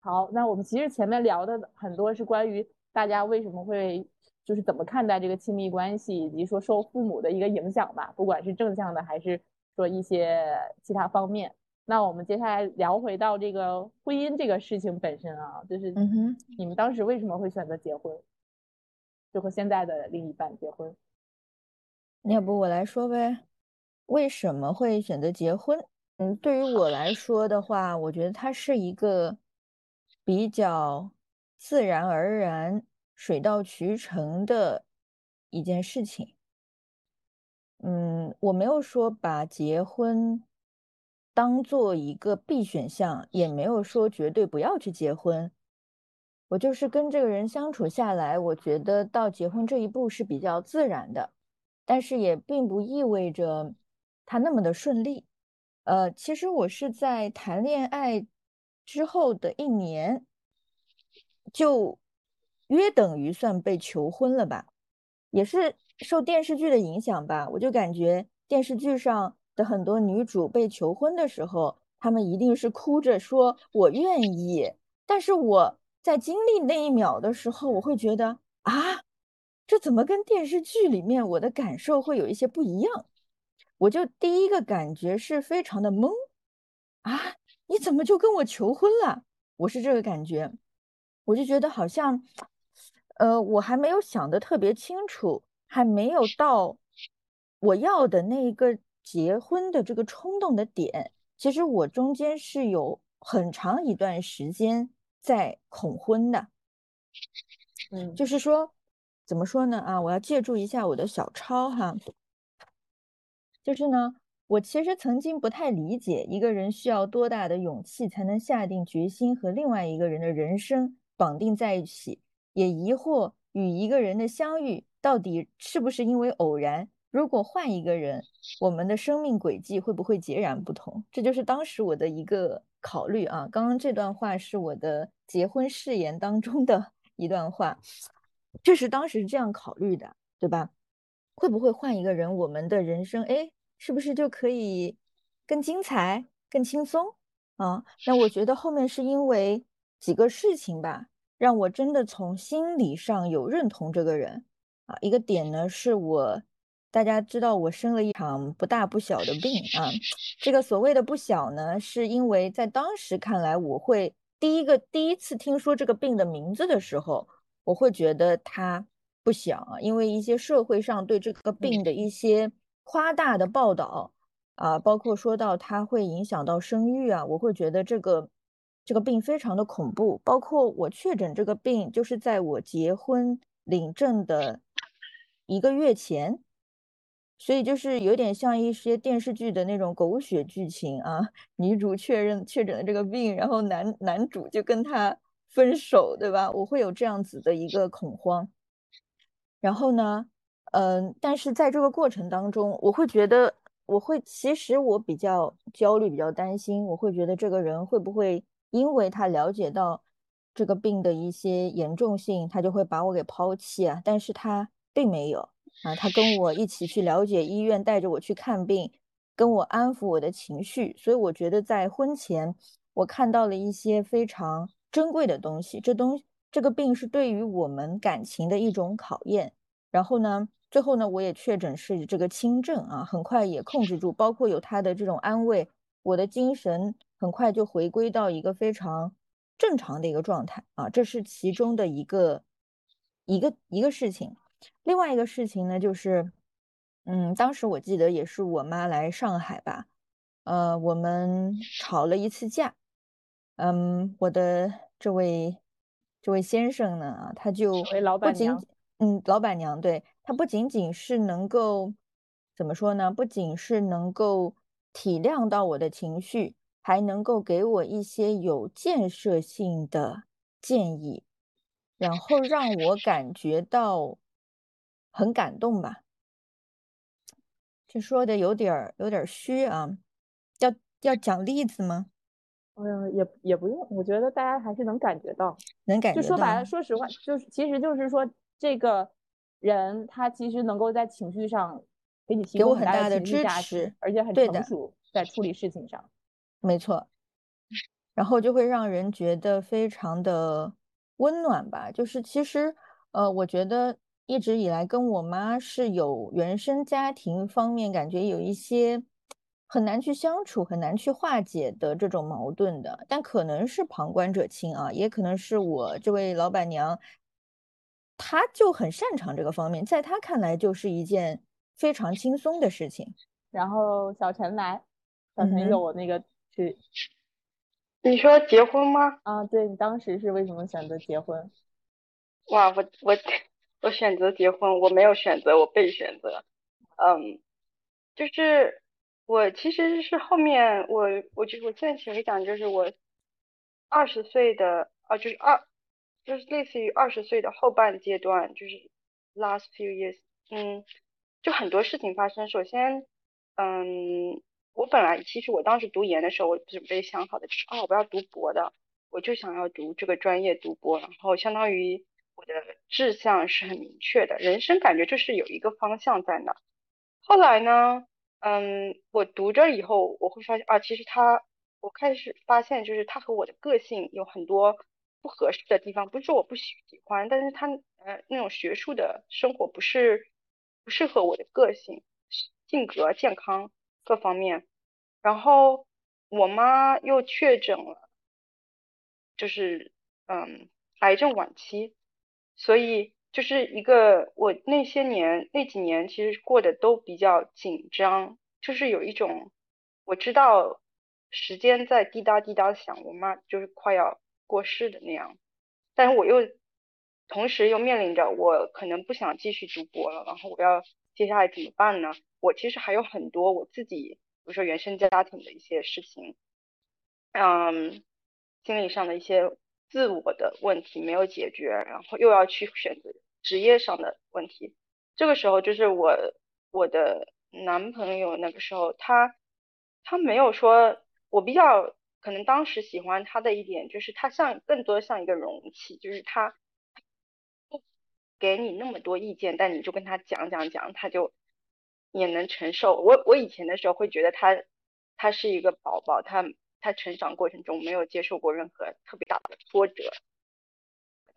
好，那我们其实前面聊的很多是关于大家为什么会。就是怎么看待这个亲密关系，以及说受父母的一个影响吧，不管是正向的还是说一些其他方面。那我们接下来聊回到这个婚姻这个事情本身啊，就是嗯哼，你们当时为什么会选择结婚，就和现在的另一半结婚？要不我来说呗，为什么会选择结婚？嗯，对于我来说的话，我觉得它是一个比较自然而然。水到渠成的一件事情，嗯，我没有说把结婚当做一个必选项，也没有说绝对不要去结婚。我就是跟这个人相处下来，我觉得到结婚这一步是比较自然的，但是也并不意味着他那么的顺利。呃，其实我是在谈恋爱之后的一年就。约等于算被求婚了吧，也是受电视剧的影响吧。我就感觉电视剧上的很多女主被求婚的时候，她们一定是哭着说“我愿意”。但是我在经历那一秒的时候，我会觉得啊，这怎么跟电视剧里面我的感受会有一些不一样？我就第一个感觉是非常的懵啊，你怎么就跟我求婚了？我是这个感觉，我就觉得好像。呃，我还没有想的特别清楚，还没有到我要的那一个结婚的这个冲动的点。其实我中间是有很长一段时间在恐婚的，嗯，就是说，怎么说呢？啊，我要借助一下我的小抄哈，就是呢，我其实曾经不太理解一个人需要多大的勇气才能下定决心和另外一个人的人生绑定在一起。也疑惑与一个人的相遇到底是不是因为偶然？如果换一个人，我们的生命轨迹会不会截然不同？这就是当时我的一个考虑啊。刚刚这段话是我的结婚誓言当中的 一段话，这是当时这样考虑的，对吧？会不会换一个人，我们的人生哎，是不是就可以更精彩、更轻松啊？那我觉得后面是因为几个事情吧。让我真的从心理上有认同这个人啊，一个点呢是我，大家知道我生了一场不大不小的病啊，这个所谓的不小呢，是因为在当时看来，我会第一个第一次听说这个病的名字的时候，我会觉得它不小啊，因为一些社会上对这个病的一些夸大的报道啊，包括说到它会影响到生育啊，我会觉得这个。这个病非常的恐怖，包括我确诊这个病，就是在我结婚领证的一个月前，所以就是有点像一些电视剧的那种狗血剧情啊，女主确认确诊了这个病，然后男男主就跟她分手，对吧？我会有这样子的一个恐慌。然后呢，嗯，但是在这个过程当中，我会觉得，我会其实我比较焦虑，比较担心，我会觉得这个人会不会。因为他了解到这个病的一些严重性，他就会把我给抛弃啊。但是他并没有啊，他跟我一起去了解医院，带着我去看病，跟我安抚我的情绪。所以我觉得在婚前，我看到了一些非常珍贵的东西。这东这个病是对于我们感情的一种考验。然后呢，最后呢，我也确诊是这个轻症啊，很快也控制住，包括有他的这种安慰，我的精神。很快就回归到一个非常正常的一个状态啊，这是其中的一个一个一个事情。另外一个事情呢，就是，嗯，当时我记得也是我妈来上海吧，呃，我们吵了一次架。嗯，我的这位这位先生呢，他就不仅嗯，老板娘对她不仅仅是能够怎么说呢？不仅是能够体谅到我的情绪，还能够给我一些有建设性的建议，然后让我感觉到很感动吧。这说的有点儿有点儿虚啊，要要讲例子吗？嗯，也也不用，我觉得大家还是能感觉到，能感觉到。就说白了，说实话，就是其实就是说，这个人他其实能够在情绪上给你提供很大的支持，而且很成熟，在处理事情上。没错，然后就会让人觉得非常的温暖吧。就是其实，呃，我觉得一直以来跟我妈是有原生家庭方面感觉有一些。很难去相处，很难去化解的这种矛盾的，但可能是旁观者清啊，也可能是我这位老板娘，她就很擅长这个方面，在他看来就是一件非常轻松的事情。然后小陈来，小陈有那个去，你说结婚吗？啊，对你当时是为什么选择结婚？哇，我我我选择结婚，我没有选择，我被选择，嗯，就是。我其实是后面，我我就我现在其实讲就是我二十岁的啊，就是二就是类似于二十岁的后半阶段，就是 last few years，嗯，就很多事情发生。首先，嗯，我本来其实我当时读研的时候，我准备想好的就是哦，我要读博的，我就想要读这个专业读博，然后相当于我的志向是很明确的，人生感觉就是有一个方向在那。后来呢？嗯，我读着以后，我会发现啊，其实他，我开始发现，就是他和我的个性有很多不合适的地方。不是说我不喜欢，但是他呃那种学术的生活不是不适合我的个性、性格、健康各方面。然后我妈又确诊了，就是嗯癌症晚期，所以。就是一个我那些年那几年其实过得都比较紧张，就是有一种我知道时间在滴答滴答响，我妈就是快要过世的那样，但是我又同时又面临着我可能不想继续读博了，然后我要接下来怎么办呢？我其实还有很多我自己，比如说原生家庭的一些事情，嗯，心理上的一些。自我的问题没有解决，然后又要去选择职业上的问题。这个时候就是我我的男朋友那个时候，他他没有说，我比较可能当时喜欢他的一点就是他像更多像一个容器，就是他不给你那么多意见，但你就跟他讲讲讲，他就也能承受。我我以前的时候会觉得他他是一个宝宝，他。他成长过程中没有接受过任何特别大的挫折，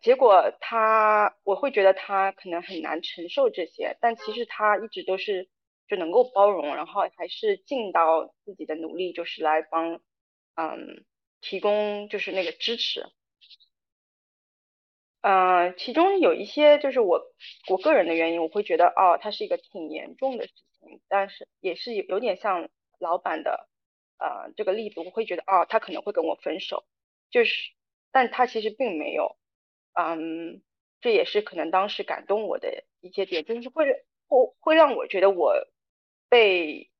结果他我会觉得他可能很难承受这些，但其实他一直都是就能够包容，然后还是尽到自己的努力，就是来帮嗯提供就是那个支持，嗯，其中有一些就是我我个人的原因，我会觉得哦，它是一个挺严重的事情，但是也是有有点像老板的。呃，这个例子我会觉得，哦，他可能会跟我分手，就是，但他其实并没有，嗯，这也是可能当时感动我的一些点，就是会会会让我觉得我被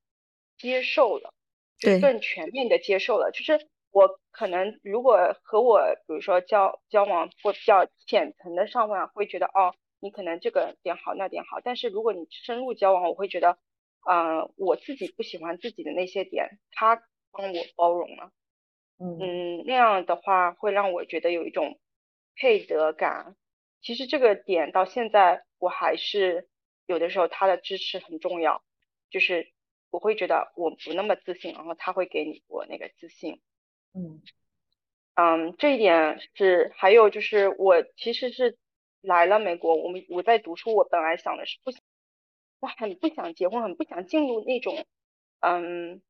接受了，就更全面的接受了。就是我可能如果和我比如说交交往或比较浅层的上问，会觉得哦，你可能这个点好那点好，但是如果你深入交往，我会觉得。嗯，我自己不喜欢自己的那些点，他帮我包容了，嗯，那样的话会让我觉得有一种配得感。其实这个点到现在我还是有的时候他的支持很重要，就是我会觉得我不那么自信，然后他会给你我那个自信。嗯嗯，这一点是还有就是我其实是来了美国，我们我在读书，我本来想的是不想。我很不想结婚，很不想进入那种，嗯，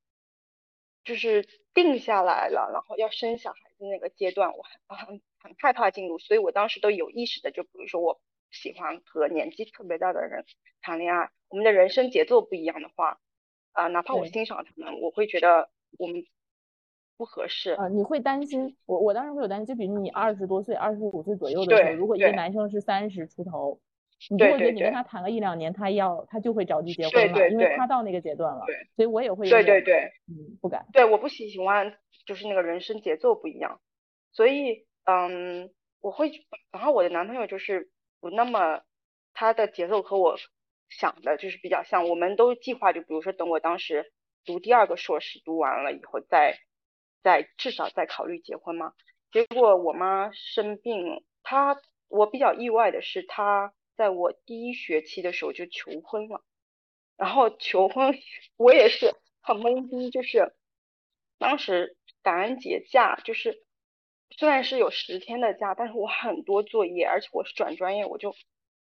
就是定下来了，然后要生小孩的那个阶段，我很很很害怕进入，所以我当时都有意识的，就比如说我喜欢和年纪特别大的人谈恋爱，我们的人生节奏不一样的话，啊，哪怕我欣赏他们，我会觉得我们不合适。呃，你会担心我，我当时会有担心，就比如你二十多岁、二十五岁左右的时候，如果一个男生是三十出头，你就会觉得你跟他谈个一两年，他要他就会着急结婚了，因为他到那个阶段了。对，所以我也会对对对，嗯，不敢。对，我不喜欢就是那个人生节奏不一样，所以嗯，我会，然后我的男朋友就是不那么他的节奏和我想的就是比较像，我们都计划就比如说等我当时读第二个硕士读完了以后再。再至少再考虑结婚嘛？结果我妈生病，她我比较意外的是，她在我第一学期的时候就求婚了。然后求婚，我也是很懵逼，就是当时感恩节假，就是虽然是有十天的假，但是我很多作业，而且我是转专业，我就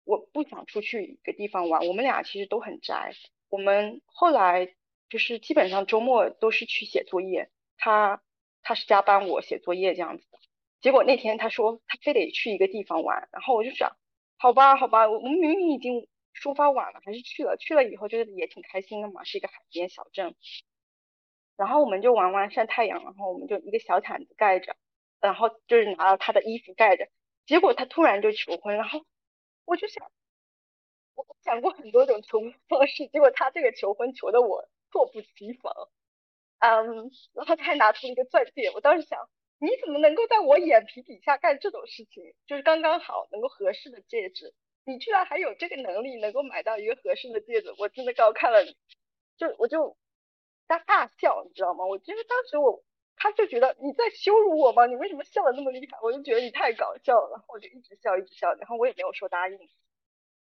我不想出去一个地方玩。我们俩其实都很宅，我们后来就是基本上周末都是去写作业。他他是加班我写作业这样子，结果那天他说他非得去一个地方玩，然后我就想，好吧好吧，我们明明已经出发晚了，还是去了。去了以后就是也挺开心的嘛，是一个海边小镇，然后我们就玩玩晒太阳，然后我们就一个小毯子盖着，然后就是拿了他的衣服盖着，结果他突然就求婚，然后我就想，我想过很多种求婚方式，结果他这个求婚求的我措不及防。嗯，然后他还拿出了一个钻戒，我当时想，你怎么能够在我眼皮底下干这种事情？就是刚刚好能够合适的戒指，你居然还有这个能力能够买到一个合适的戒指，我真的高看了你，就我就大大笑，你知道吗？我其实当时我他就觉得你在羞辱我吗？你为什么笑的那么厉害？我就觉得你太搞笑了，然后我就一直笑一直笑，然后我也没有说答应。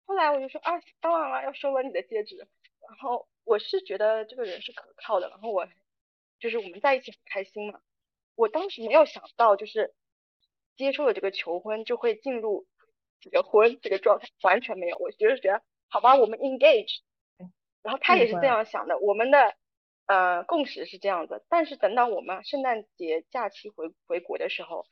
后来我就说啊，当然了，要收了你的戒指。然后我是觉得这个人是可靠的，然后我。就是我们在一起很开心嘛，我当时没有想到，就是接受了这个求婚就会进入结婚这个状态，完全没有。我就是觉得，好吧，我们 engage，然后他也是这样想的，我们的呃共识是这样子。但是等到我们圣诞节假期回回国的时候，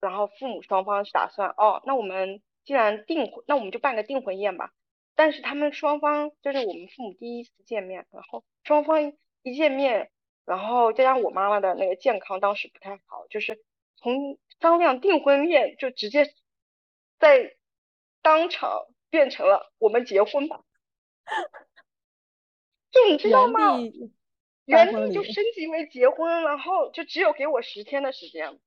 然后父母双方是打算，哦，那我们既然订婚，那我们就办个订婚宴吧。但是他们双方就是我们父母第一次见面，然后双方一见面。然后加上我妈妈的那个健康当时不太好，就是从商量订婚宴就直接在当场变成了我们结婚吧，就你知道吗？原地就升级为结婚，然后就只有给我十天的时间，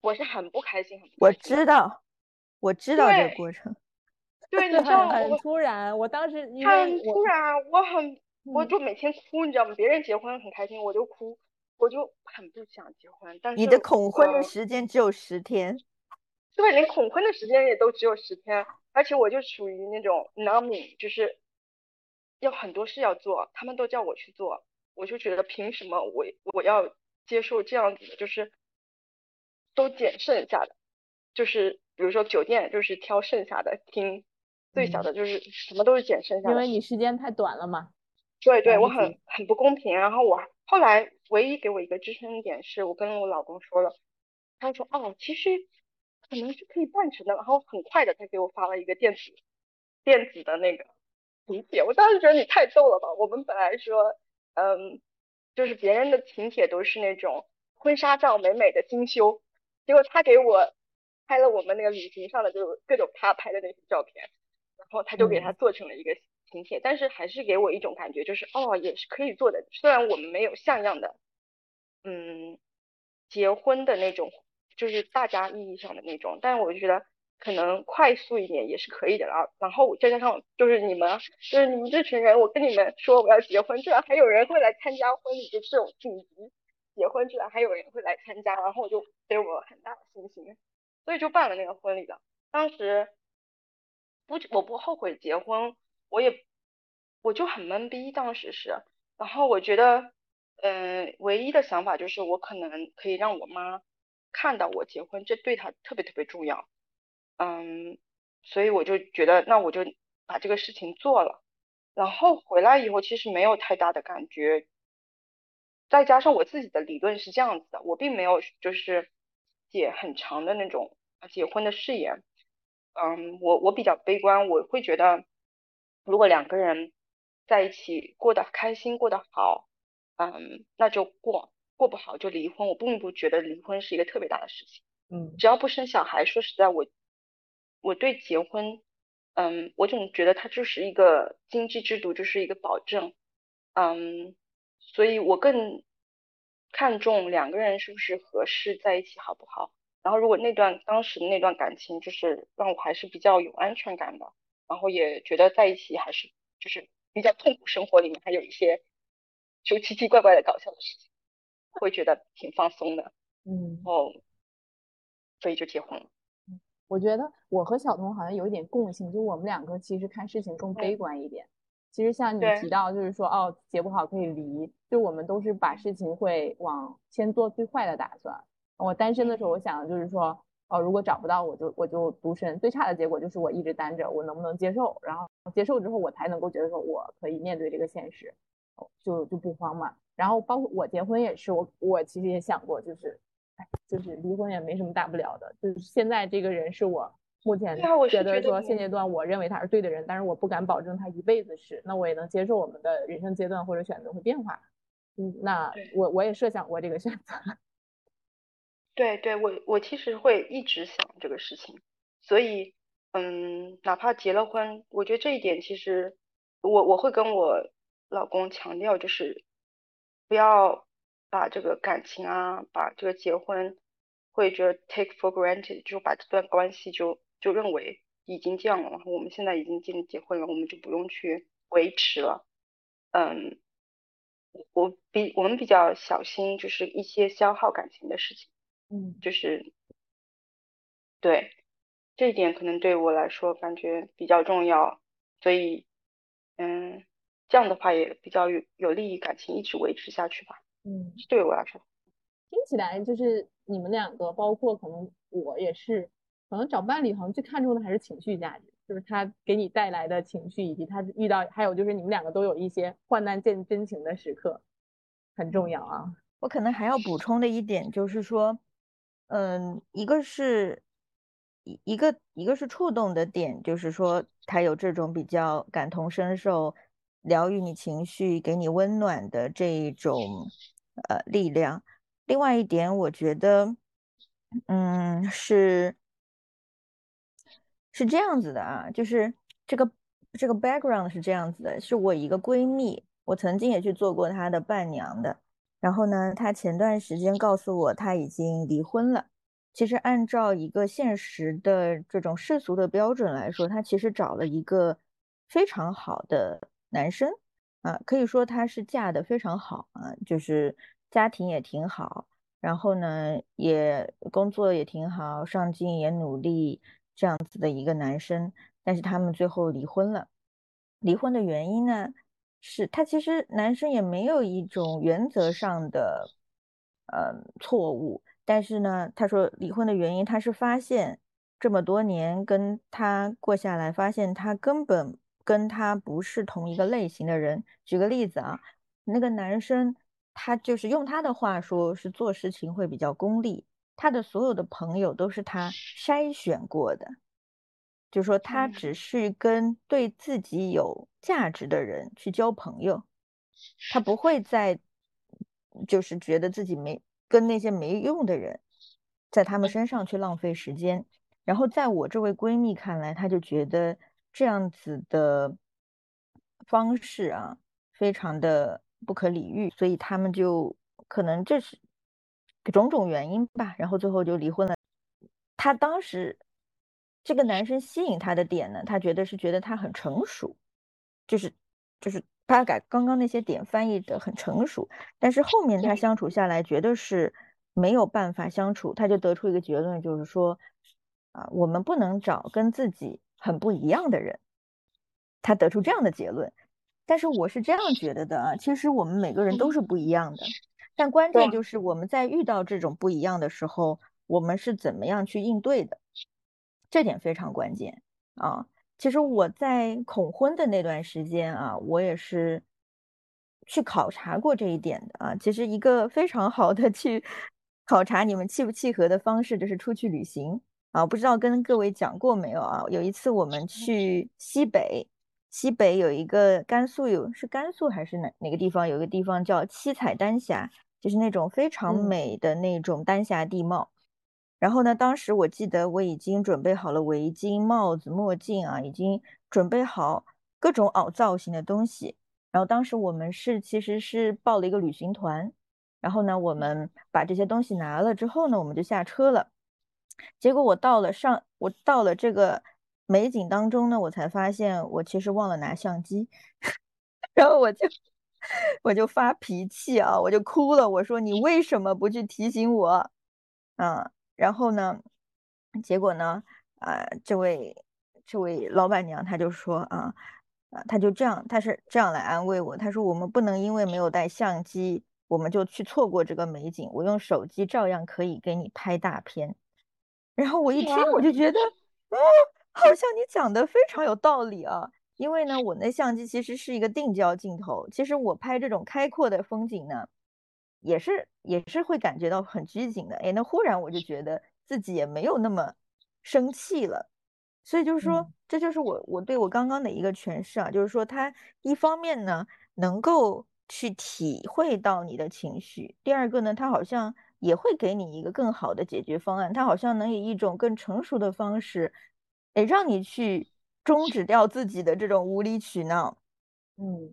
我是很不开心，很我知道，我知道这个过程，对，你知道很突然，我当时很突然，我很。我就每天哭，你知道吗？别人结婚很开心，我就哭，我就很不想结婚。但是你的恐婚的时间只有十天，对，连恐婚的时间也都只有十天，而且我就属于那种 numbing，就是要很多事要做，他们都叫我去做，我就觉得凭什么我我要接受这样子的，就是都捡剩下的，就是比如说酒店就是挑剩下的听，最小的就是什么都是捡剩下的，因为你时间太短了嘛。对对，我很很不公平。然后我后来唯一给我一个支撑点是，我跟我老公说了，他说哦，其实可能是可以办成的。然后很快的，他给我发了一个电子电子的那个请帖。我当时觉得你太逗了吧。我们本来说，嗯，就是别人的请帖都是那种婚纱照美美的精修，结果他给我拍了我们那个旅行上的就各种他拍的那些照片，然后他就给他做成了一个。请帖，但是还是给我一种感觉，就是哦，也是可以做的。虽然我们没有像样的，嗯，结婚的那种，就是大家意义上的那种，但是我就觉得可能快速一点也是可以的了。然后再加上就是你们，就是你们这群人，我跟你们说我要结婚，居然还有人会来参加婚礼，就这种紧急结婚，居然还有人会来参加，然后我就给我很大的信心，所以就办了那个婚礼了。当时不，我不后悔结婚。我也我就很懵逼，当时是，然后我觉得，嗯，唯一的想法就是我可能可以让我妈看到我结婚，这对她特别特别重要，嗯，所以我就觉得那我就把这个事情做了，然后回来以后其实没有太大的感觉，再加上我自己的理论是这样子的，我并没有就是写很长的那种结婚的誓言，嗯，我我比较悲观，我会觉得。如果两个人在一起过得开心，过得好，嗯，那就过。过不好就离婚，我并不觉得离婚是一个特别大的事情。嗯，只要不生小孩，说实在，我我对结婚，嗯，我总觉得它就是一个经济制度，就是一个保证，嗯，所以我更看重两个人是不是合适在一起，好不好？然后如果那段当时的那段感情就是让我还是比较有安全感的，然后也觉得在一起还是就是比较痛苦，生活里面还有一些就奇奇怪怪的搞笑的事情，会觉得挺放松的，嗯，哦。所以就结婚了。我觉得我和小童好像有一点共性，就我们两个其实看事情更悲观一点。其实像你提到，就是说哦，结不好可以离，就我们都是把事情会往先做最坏的打算。我单身的时候，我想就是说哦，如果找不到，我就我就独身。最差的结果就是我一直单着，我能不能接受？然后接受之后，我才能够觉得说我可以面对这个现实，就就不慌嘛。然后包括我结婚也是，我我其实也想过，就是。就是离婚也没什么大不了的，就是现在这个人是我目前觉得说现阶段我认为他是对的人，但是我不敢保证他一辈子是，那我也能接受我们的人生阶段或者选择会变化，嗯，那我我也设想过这个选择。对对，我我其实会一直想这个事情，所以嗯，哪怕结了婚，我觉得这一点其实我我会跟我老公强调，就是不要。把这个感情啊，把这个结婚，会觉得 take for granted，就把这段关系就就认为已经这样了，然后我们现在已经进结婚了，我们就不用去维持了。嗯，我比我们比较小心，就是一些消耗感情的事情。嗯，就是对这一点可能对我来说感觉比较重要，所以嗯，这样的话也比较有有利于感情一直维持下去吧。嗯，对我来说，听起来就是你们两个，包括可能我也是，可能找伴侣好像最看重的还是情绪价值，就是他给你带来的情绪，以及他遇到，还有就是你们两个都有一些患难见真情的时刻，很重要啊。我可能还要补充的一点就是说，嗯，一个是一一个一个是触动的点，就是说他有这种比较感同身受。疗愈你情绪、给你温暖的这一种呃力量。另外一点，我觉得，嗯，是是这样子的啊，就是这个这个 background 是这样子的，是我一个闺蜜，我曾经也去做过她的伴娘的。然后呢，她前段时间告诉我，她已经离婚了。其实按照一个现实的这种世俗的标准来说，她其实找了一个非常好的。男生啊，可以说他是嫁的非常好啊，就是家庭也挺好，然后呢，也工作也挺好，上进也努力，这样子的一个男生。但是他们最后离婚了。离婚的原因呢，是他其实男生也没有一种原则上的呃错误，但是呢，他说离婚的原因，他是发现这么多年跟他过下来，发现他根本。跟他不是同一个类型的人。举个例子啊，那个男生他就是用他的话说，是做事情会比较功利。他的所有的朋友都是他筛选过的，就说他只是跟对自己有价值的人去交朋友，他不会再就是觉得自己没跟那些没用的人在他们身上去浪费时间。然后在我这位闺蜜看来，她就觉得。这样子的方式啊，非常的不可理喻，所以他们就可能这是种种原因吧，然后最后就离婚了。他当时这个男生吸引他的点呢，他觉得是觉得他很成熟，就是就是他改刚刚那些点翻译的很成熟，但是后面他相处下来，觉得是没有办法相处，他就得出一个结论，就是说啊，我们不能找跟自己。很不一样的人，他得出这样的结论，但是我是这样觉得的啊，其实我们每个人都是不一样的，但关键就是我们在遇到这种不一样的时候，我们是怎么样去应对的，这点非常关键啊。其实我在恐婚的那段时间啊，我也是去考察过这一点的啊。其实一个非常好的去 考察你们契不契合的方式，就是出去旅行。啊，不知道跟各位讲过没有啊？有一次我们去西北，西北有一个甘肃有是甘肃还是哪哪个地方？有一个地方叫七彩丹霞，就是那种非常美的那种丹霞地貌。然后呢，当时我记得我已经准备好了围巾、帽子、墨镜啊，已经准备好各种凹造型的东西。然后当时我们是其实是报了一个旅行团，然后呢，我们把这些东西拿了之后呢，我们就下车了。结果我到了上，我到了这个美景当中呢，我才发现我其实忘了拿相机，然后我就我就发脾气啊，我就哭了，我说你为什么不去提醒我？啊？然后呢，结果呢，啊，这位这位老板娘她就说啊，啊，她就这样，她是这样来安慰我，她说我们不能因为没有带相机，我们就去错过这个美景，我用手机照样可以给你拍大片。然后我一听我就觉得，哦，好像你讲的非常有道理啊，因为呢，我那相机其实是一个定焦镜头，其实我拍这种开阔的风景呢。也是也是会感觉到很拘谨的，哎，那忽然我就觉得自己也没有那么生气了，所以就是说，这就是我我对我刚刚的一个诠释啊，就是说他一方面呢能够去体会到你的情绪，第二个呢，他好像也会给你一个更好的解决方案，他好像能以一种更成熟的方式，哎，让你去终止掉自己的这种无理取闹，嗯，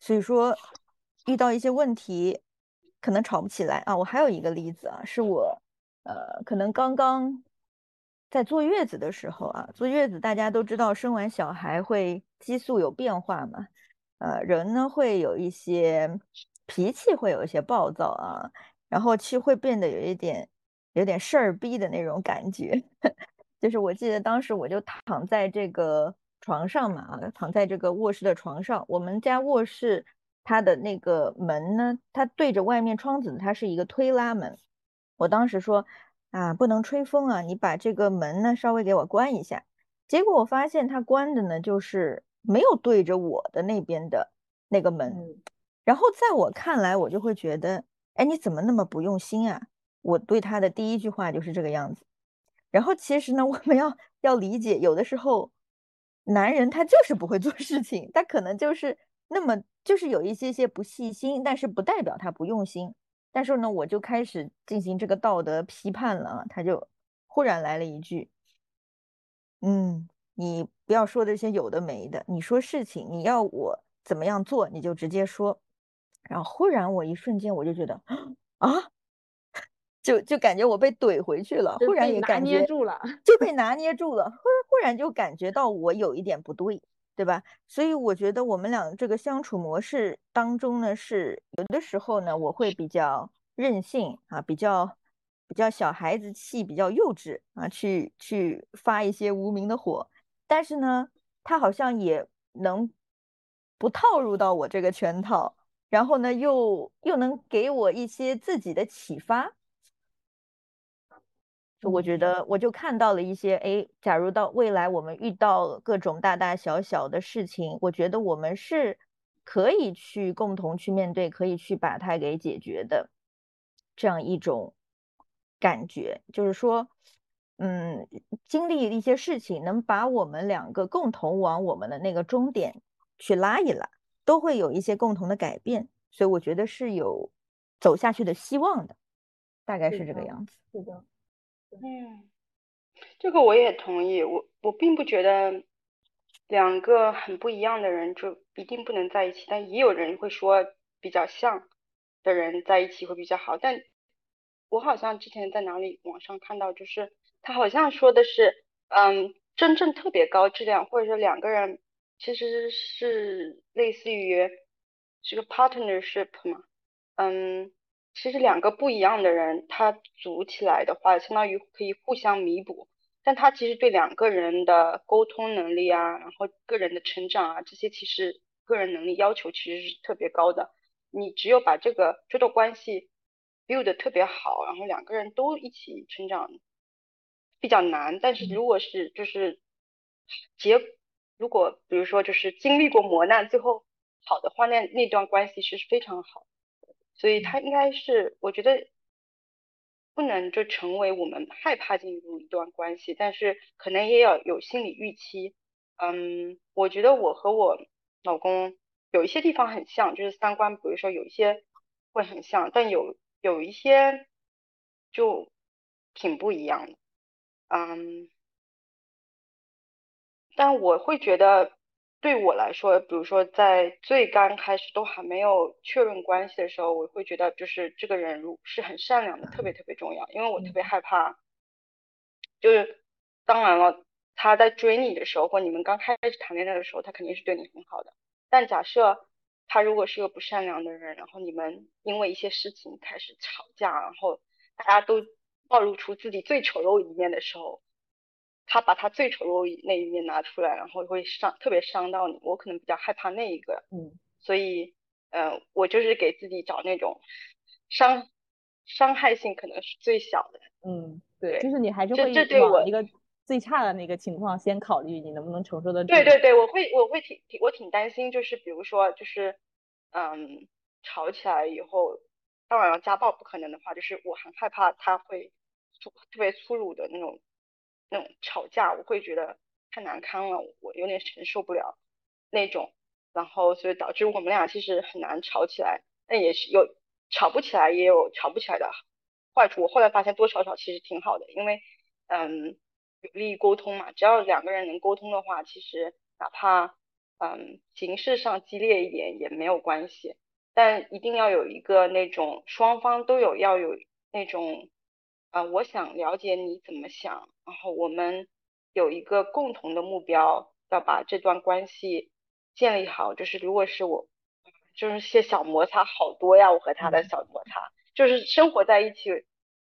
所以说遇到一些问题。可能吵不起来啊！我还有一个例子啊，是我，呃，可能刚刚在坐月子的时候啊，坐月子大家都知道，生完小孩会激素有变化嘛，呃，人呢会有一些脾气，会有一些暴躁啊，然后气会变得有一点有点事儿逼的那种感觉。就是我记得当时我就躺在这个床上嘛，躺在这个卧室的床上，我们家卧室。它的那个门呢？它对着外面窗子，它是一个推拉门。我当时说啊，不能吹风啊，你把这个门呢稍微给我关一下。结果我发现它关的呢，就是没有对着我的那边的那个门。然后在我看来，我就会觉得，哎，你怎么那么不用心啊？我对他的第一句话就是这个样子。然后其实呢，我们要要理解，有的时候男人他就是不会做事情，他可能就是那么。就是有一些些不细心，但是不代表他不用心。但是呢，我就开始进行这个道德批判了。他就忽然来了一句：“嗯，你不要说这些有的没的，你说事情，你要我怎么样做，你就直接说。”然后忽然我一瞬间我就觉得啊，就就感觉我被怼回去了。忽然也感觉住了，就被 拿捏住了。忽忽然就感觉到我有一点不对。对吧？所以我觉得我们俩这个相处模式当中呢，是有的时候呢，我会比较任性啊，比较比较小孩子气，比较幼稚啊，去去发一些无名的火。但是呢，他好像也能不套入到我这个圈套，然后呢，又又能给我一些自己的启发。我觉得我就看到了一些，哎，假如到未来我们遇到各种大大小小的事情，我觉得我们是可以去共同去面对，可以去把它给解决的，这样一种感觉，就是说，嗯，经历一些事情，能把我们两个共同往我们的那个终点去拉一拉，都会有一些共同的改变，所以我觉得是有走下去的希望的，大概是这个样子。是的。嗯，这个我也同意。我我并不觉得两个很不一样的人就一定不能在一起，但也有人会说比较像的人在一起会比较好。但我好像之前在哪里网上看到，就是他好像说的是，嗯，真正特别高质量，或者说两个人其实是类似于是个 partnership 嘛，嗯。其实两个不一样的人，他组起来的话，相当于可以互相弥补。但他其实对两个人的沟通能力啊，然后个人的成长啊，这些其实个人能力要求其实是特别高的。你只有把这个这段关系 build 特别好，然后两个人都一起成长，比较难。但是如果是就是结，如果比如说就是经历过磨难，最后好的话，那那段关系是非常好。所以他应该是，我觉得不能就成为我们害怕进入一段关系，但是可能也要有心理预期。嗯，我觉得我和我老公有一些地方很像，就是三观，比如说有一些会很像，但有有一些就挺不一样的，嗯，但我会觉得对我来说，比如说在最刚开始都还没有确认关系的时候，我会觉得就是这个人如是很善良的，特别特别重要，因为我特别害怕，就是当然了，他在追你的时候，或你们刚开始谈恋爱的时候，他肯定是对你很好的，但假设。他如果是个不善良的人，然后你们因为一些事情开始吵架，然后大家都暴露出自己最丑陋一面的时候，他把他最丑陋那一面拿出来，然后会伤，特别伤到你。我可能比较害怕那一个，嗯，所以，呃，我就是给自己找那种伤伤害性可能是最小的，嗯，对，就是你还是会这对我一个。最差的那个情况，先考虑你能不能承受得住。对对对，我会我会挺挺我挺担心，就是比如说就是嗯吵起来以后，当然了家暴不可能的话，就是我很害怕他会粗特别粗鲁的那种那种吵架，我会觉得太难堪了，我有点承受不了那种，然后所以导致我们俩其实很难吵起来，但也是有吵不起来也有吵不起来的坏处。我后来发现多吵吵其实挺好的，因为嗯。有利于沟通嘛？只要两个人能沟通的话，其实哪怕嗯形式上激烈一点也没有关系。但一定要有一个那种双方都有要有那种啊，我想了解你怎么想，然后我们有一个共同的目标，要把这段关系建立好。就是如果是我，就是些小摩擦好多呀，我和他的小摩擦，就是生活在一起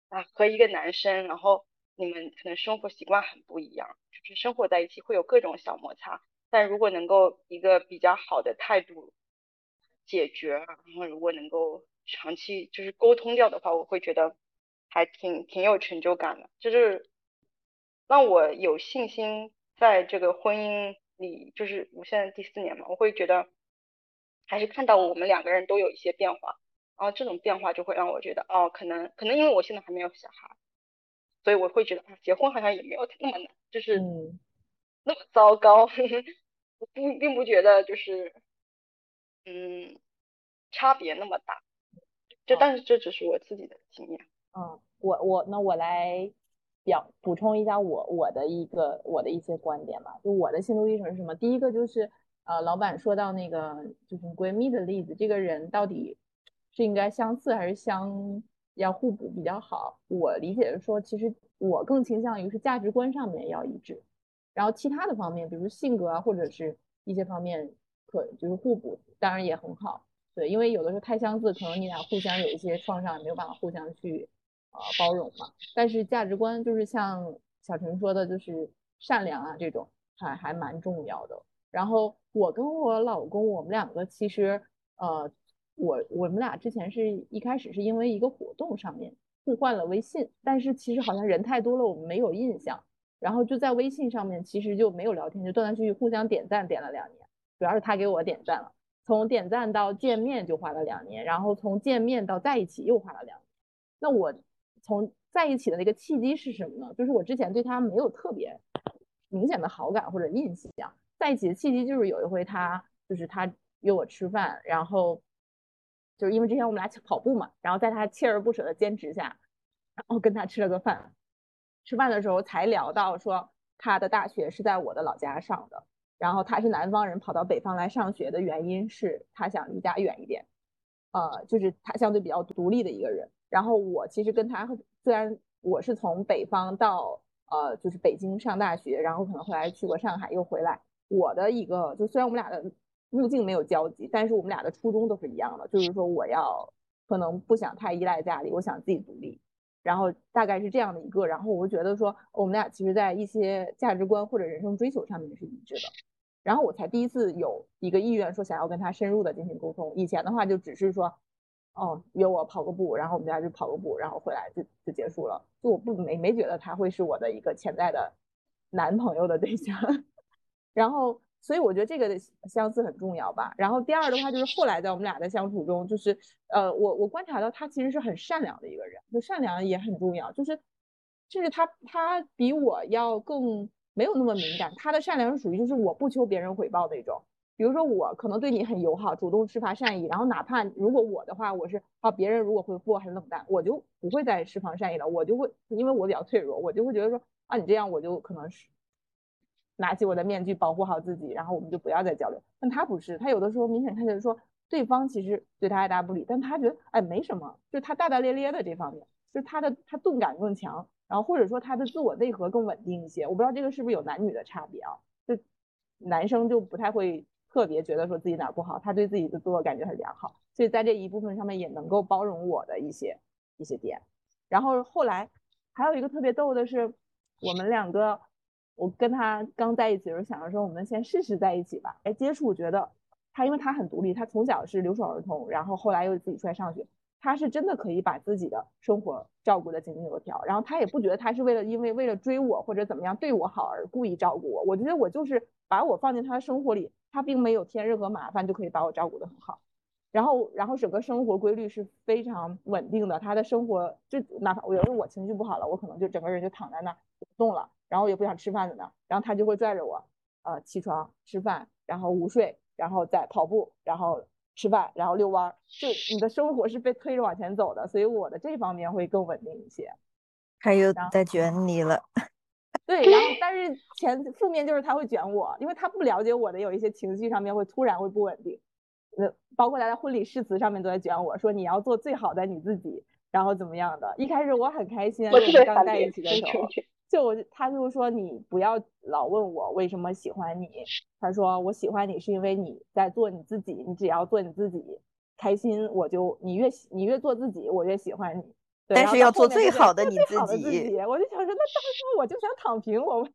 啊，和一个男生，然后。你们可能生活习惯很不一样，就是生活在一起会有各种小摩擦，但如果能够一个比较好的态度解决，然后如果能够长期就是沟通掉的话，我会觉得还挺挺有成就感的，就是让我有信心在这个婚姻里，就是我现在第四年嘛，我会觉得还是看到我们两个人都有一些变化，然后这种变化就会让我觉得哦，可能可能因为我现在还没有小孩。所以我会觉得啊，结婚好像也没有那么难，就是 那么糟糕。我不并不觉得就是嗯差别那么大，就但是这只是我自己的经验。嗯，我我那我来表补充一下我我的一个我的一些观点吧。就我的心路历程是什么？第一个就是呃，老板说到那个就是闺蜜的例子，这个人到底是应该相似还是相？要互补比较好，我理解是说，其实我更倾向于是价值观上面要一致，然后其他的方面，比如性格啊，或者是一些方面可就是互补，当然也很好。对，因为有的时候太相似，可能你俩互相有一些创伤，没有办法互相去呃包容嘛。但是价值观就是像小陈说的，就是善良啊这种还还蛮重要的。然后我跟我老公，我们两个其实呃。我我们俩之前是一开始是因为一个活动上面互换了微信，但是其实好像人太多了，我们没有印象，然后就在微信上面其实就没有聊天，就断断续续互相点赞点了两年，主要是他给我点赞了，从点赞到见面就花了两年，然后从见面到在一起又花了两年。那我从在一起的那个契机是什么呢？就是我之前对他没有特别明显的好感或者印象，在一起的契机就是有一回他就是他约我吃饭，然后。就是因为之前我们俩跑步嘛，然后在他锲而不舍的坚持下，然后跟他吃了个饭。吃饭的时候才聊到说他的大学是在我的老家上的，然后他是南方人跑到北方来上学的原因是他想离家远一点，呃，就是他相对比较独立的一个人。然后我其实跟他虽然我是从北方到呃就是北京上大学，然后可能后来去过上海又回来，我的一个就虽然我们俩的。路径没有交集，但是我们俩的初衷都是一样的，就是说我要可能不想太依赖家里，我想自己独立，然后大概是这样的一个，然后我就觉得说我们俩其实在一些价值观或者人生追求上面是一致的，然后我才第一次有一个意愿说想要跟他深入的进行沟通，以前的话就只是说哦约我跑个步，然后我们俩就跑个步，然后回来就就结束了，就我不没没觉得他会是我的一个潜在的男朋友的对象，然后。所以我觉得这个相似很重要吧。然后第二的话就是后来在我们俩的相处中，就是呃，我我观察到他其实是很善良的一个人，就善良也很重要。就是甚至他他比我要更没有那么敏感，他的善良属于就是我不求别人回报那种。比如说我可能对你很友好，主动释发善意，然后哪怕如果我的话，我是啊，别人如果回复我很冷淡，我就不会再释放善意了，我就会因为我比较脆弱，我就会觉得说啊，你这样我就可能是拿起我的面具保护好自己，然后我们就不要再交流。但他不是，他有的时候明显看起来说对方其实对他爱答不理，但他觉得哎没什么，就他大大咧咧的这方面，就是他的他钝感更强，然后或者说他的自我内核更稳定一些。我不知道这个是不是有男女的差别啊？就男生就不太会。特别觉得说自己哪不好，他对自己的自我感觉很良好，所以在这一部分上面也能够包容我的一些一些点。然后后来还有一个特别逗的是，我们两个，我跟他刚在一起的时候想着说，我们先试试在一起吧。哎，接触觉得他，因为他很独立，他从小是留守儿童，然后后来又自己出来上学，他是真的可以把自己的生活照顾的井井有条。然后他也不觉得他是为了因为为了追我或者怎么样对我好而故意照顾我。我觉得我就是把我放进他的生活里。他并没有添任何麻烦，就可以把我照顾得很好，然后，然后整个生活规律是非常稳定的。他的生活就哪怕我有时候我情绪不好了，我可能就整个人就躺在那不动了，然后也不想吃饭的呢，然后他就会拽着我，呃，起床吃饭，然后午睡，然后再跑步，然后吃饭，然后遛弯儿，就你的生活是被推着往前走的，所以我的这方面会更稳定一些。他又在卷你了。对，然后但是前负面就是他会卷我，因为他不了解我的有一些情绪上面会突然会不稳定，那包括他在婚礼誓词上面都在卷我说你要做最好的你自己，然后怎么样的。一开始我很开心，就是刚在一起的时候，就我他就说你不要老问我为什么喜欢你，他说我喜欢你是因为你在做你自己，你只要做你自己开心，我就你越你越做自己，我越喜欢你。但是要做最好的 你自己，我就想说，那当时我就想躺平，我，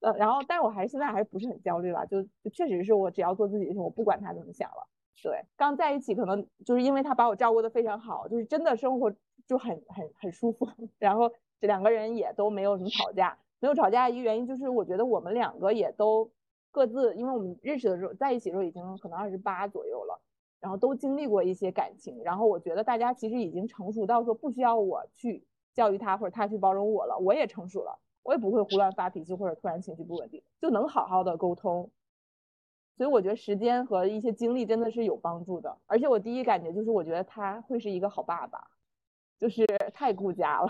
呃，然后，但我还现在还不是很焦虑了，就就确实是我只要做自己就行，我不管他怎么想了。对，刚在一起可能就是因为他把我照顾的非常好，就是真的生活就很很很舒服，然后这两个人也都没有什么吵架，没有吵架一个原因就是我觉得我们两个也都各自，因为我们认识的时候在一起的时候已经可能二十八左右了。然后都经历过一些感情，然后我觉得大家其实已经成熟到说不需要我去教育他或者他去包容我了，我也成熟了，我也不会胡乱发脾气或者突然情绪不稳定，就能好好的沟通。所以我觉得时间和一些经历真的是有帮助的，而且我第一感觉就是我觉得他会是一个好爸爸，就是太顾家了，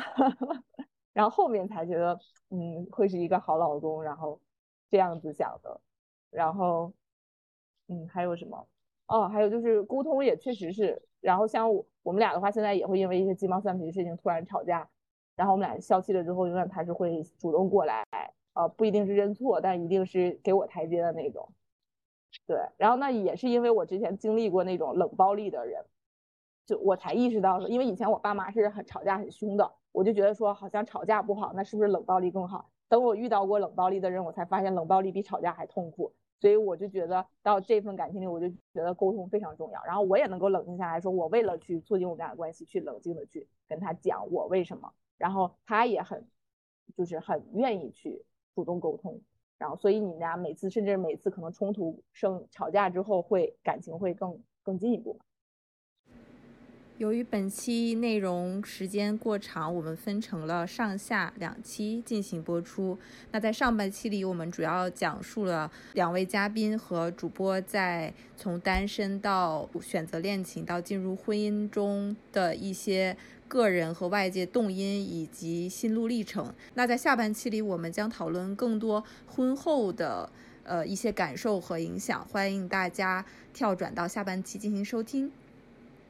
然后后面才觉得嗯会是一个好老公，然后这样子想的，然后嗯还有什么？哦，还有就是沟通也确实是，然后像我我们俩的话，现在也会因为一些鸡毛蒜皮的事情突然吵架，然后我们俩消气了之后，永远他是会主动过来，呃，不一定是认错，但一定是给我台阶的那种。对，然后那也是因为我之前经历过那种冷暴力的人，就我才意识到说，因为以前我爸妈是很吵架很凶的，我就觉得说好像吵架不好，那是不是冷暴力更好？等我遇到过冷暴力的人，我才发现冷暴力比吵架还痛苦。所以我就觉得到这份感情里，我就觉得沟通非常重要。然后我也能够冷静下来说，我为了去促进我们俩的关系，去冷静的去跟他讲我为什么。然后他也很，就是很愿意去主动沟通。然后所以你们俩每次，甚至每次可能冲突生吵架之后，会感情会更更进一步嘛。由于本期内容时间过长，我们分成了上下两期进行播出。那在上半期里，我们主要讲述了两位嘉宾和主播在从单身到选择恋情到进入婚姻中的一些个人和外界动因以及心路历程。那在下半期里，我们将讨论更多婚后的呃一些感受和影响。欢迎大家跳转到下半期进行收听。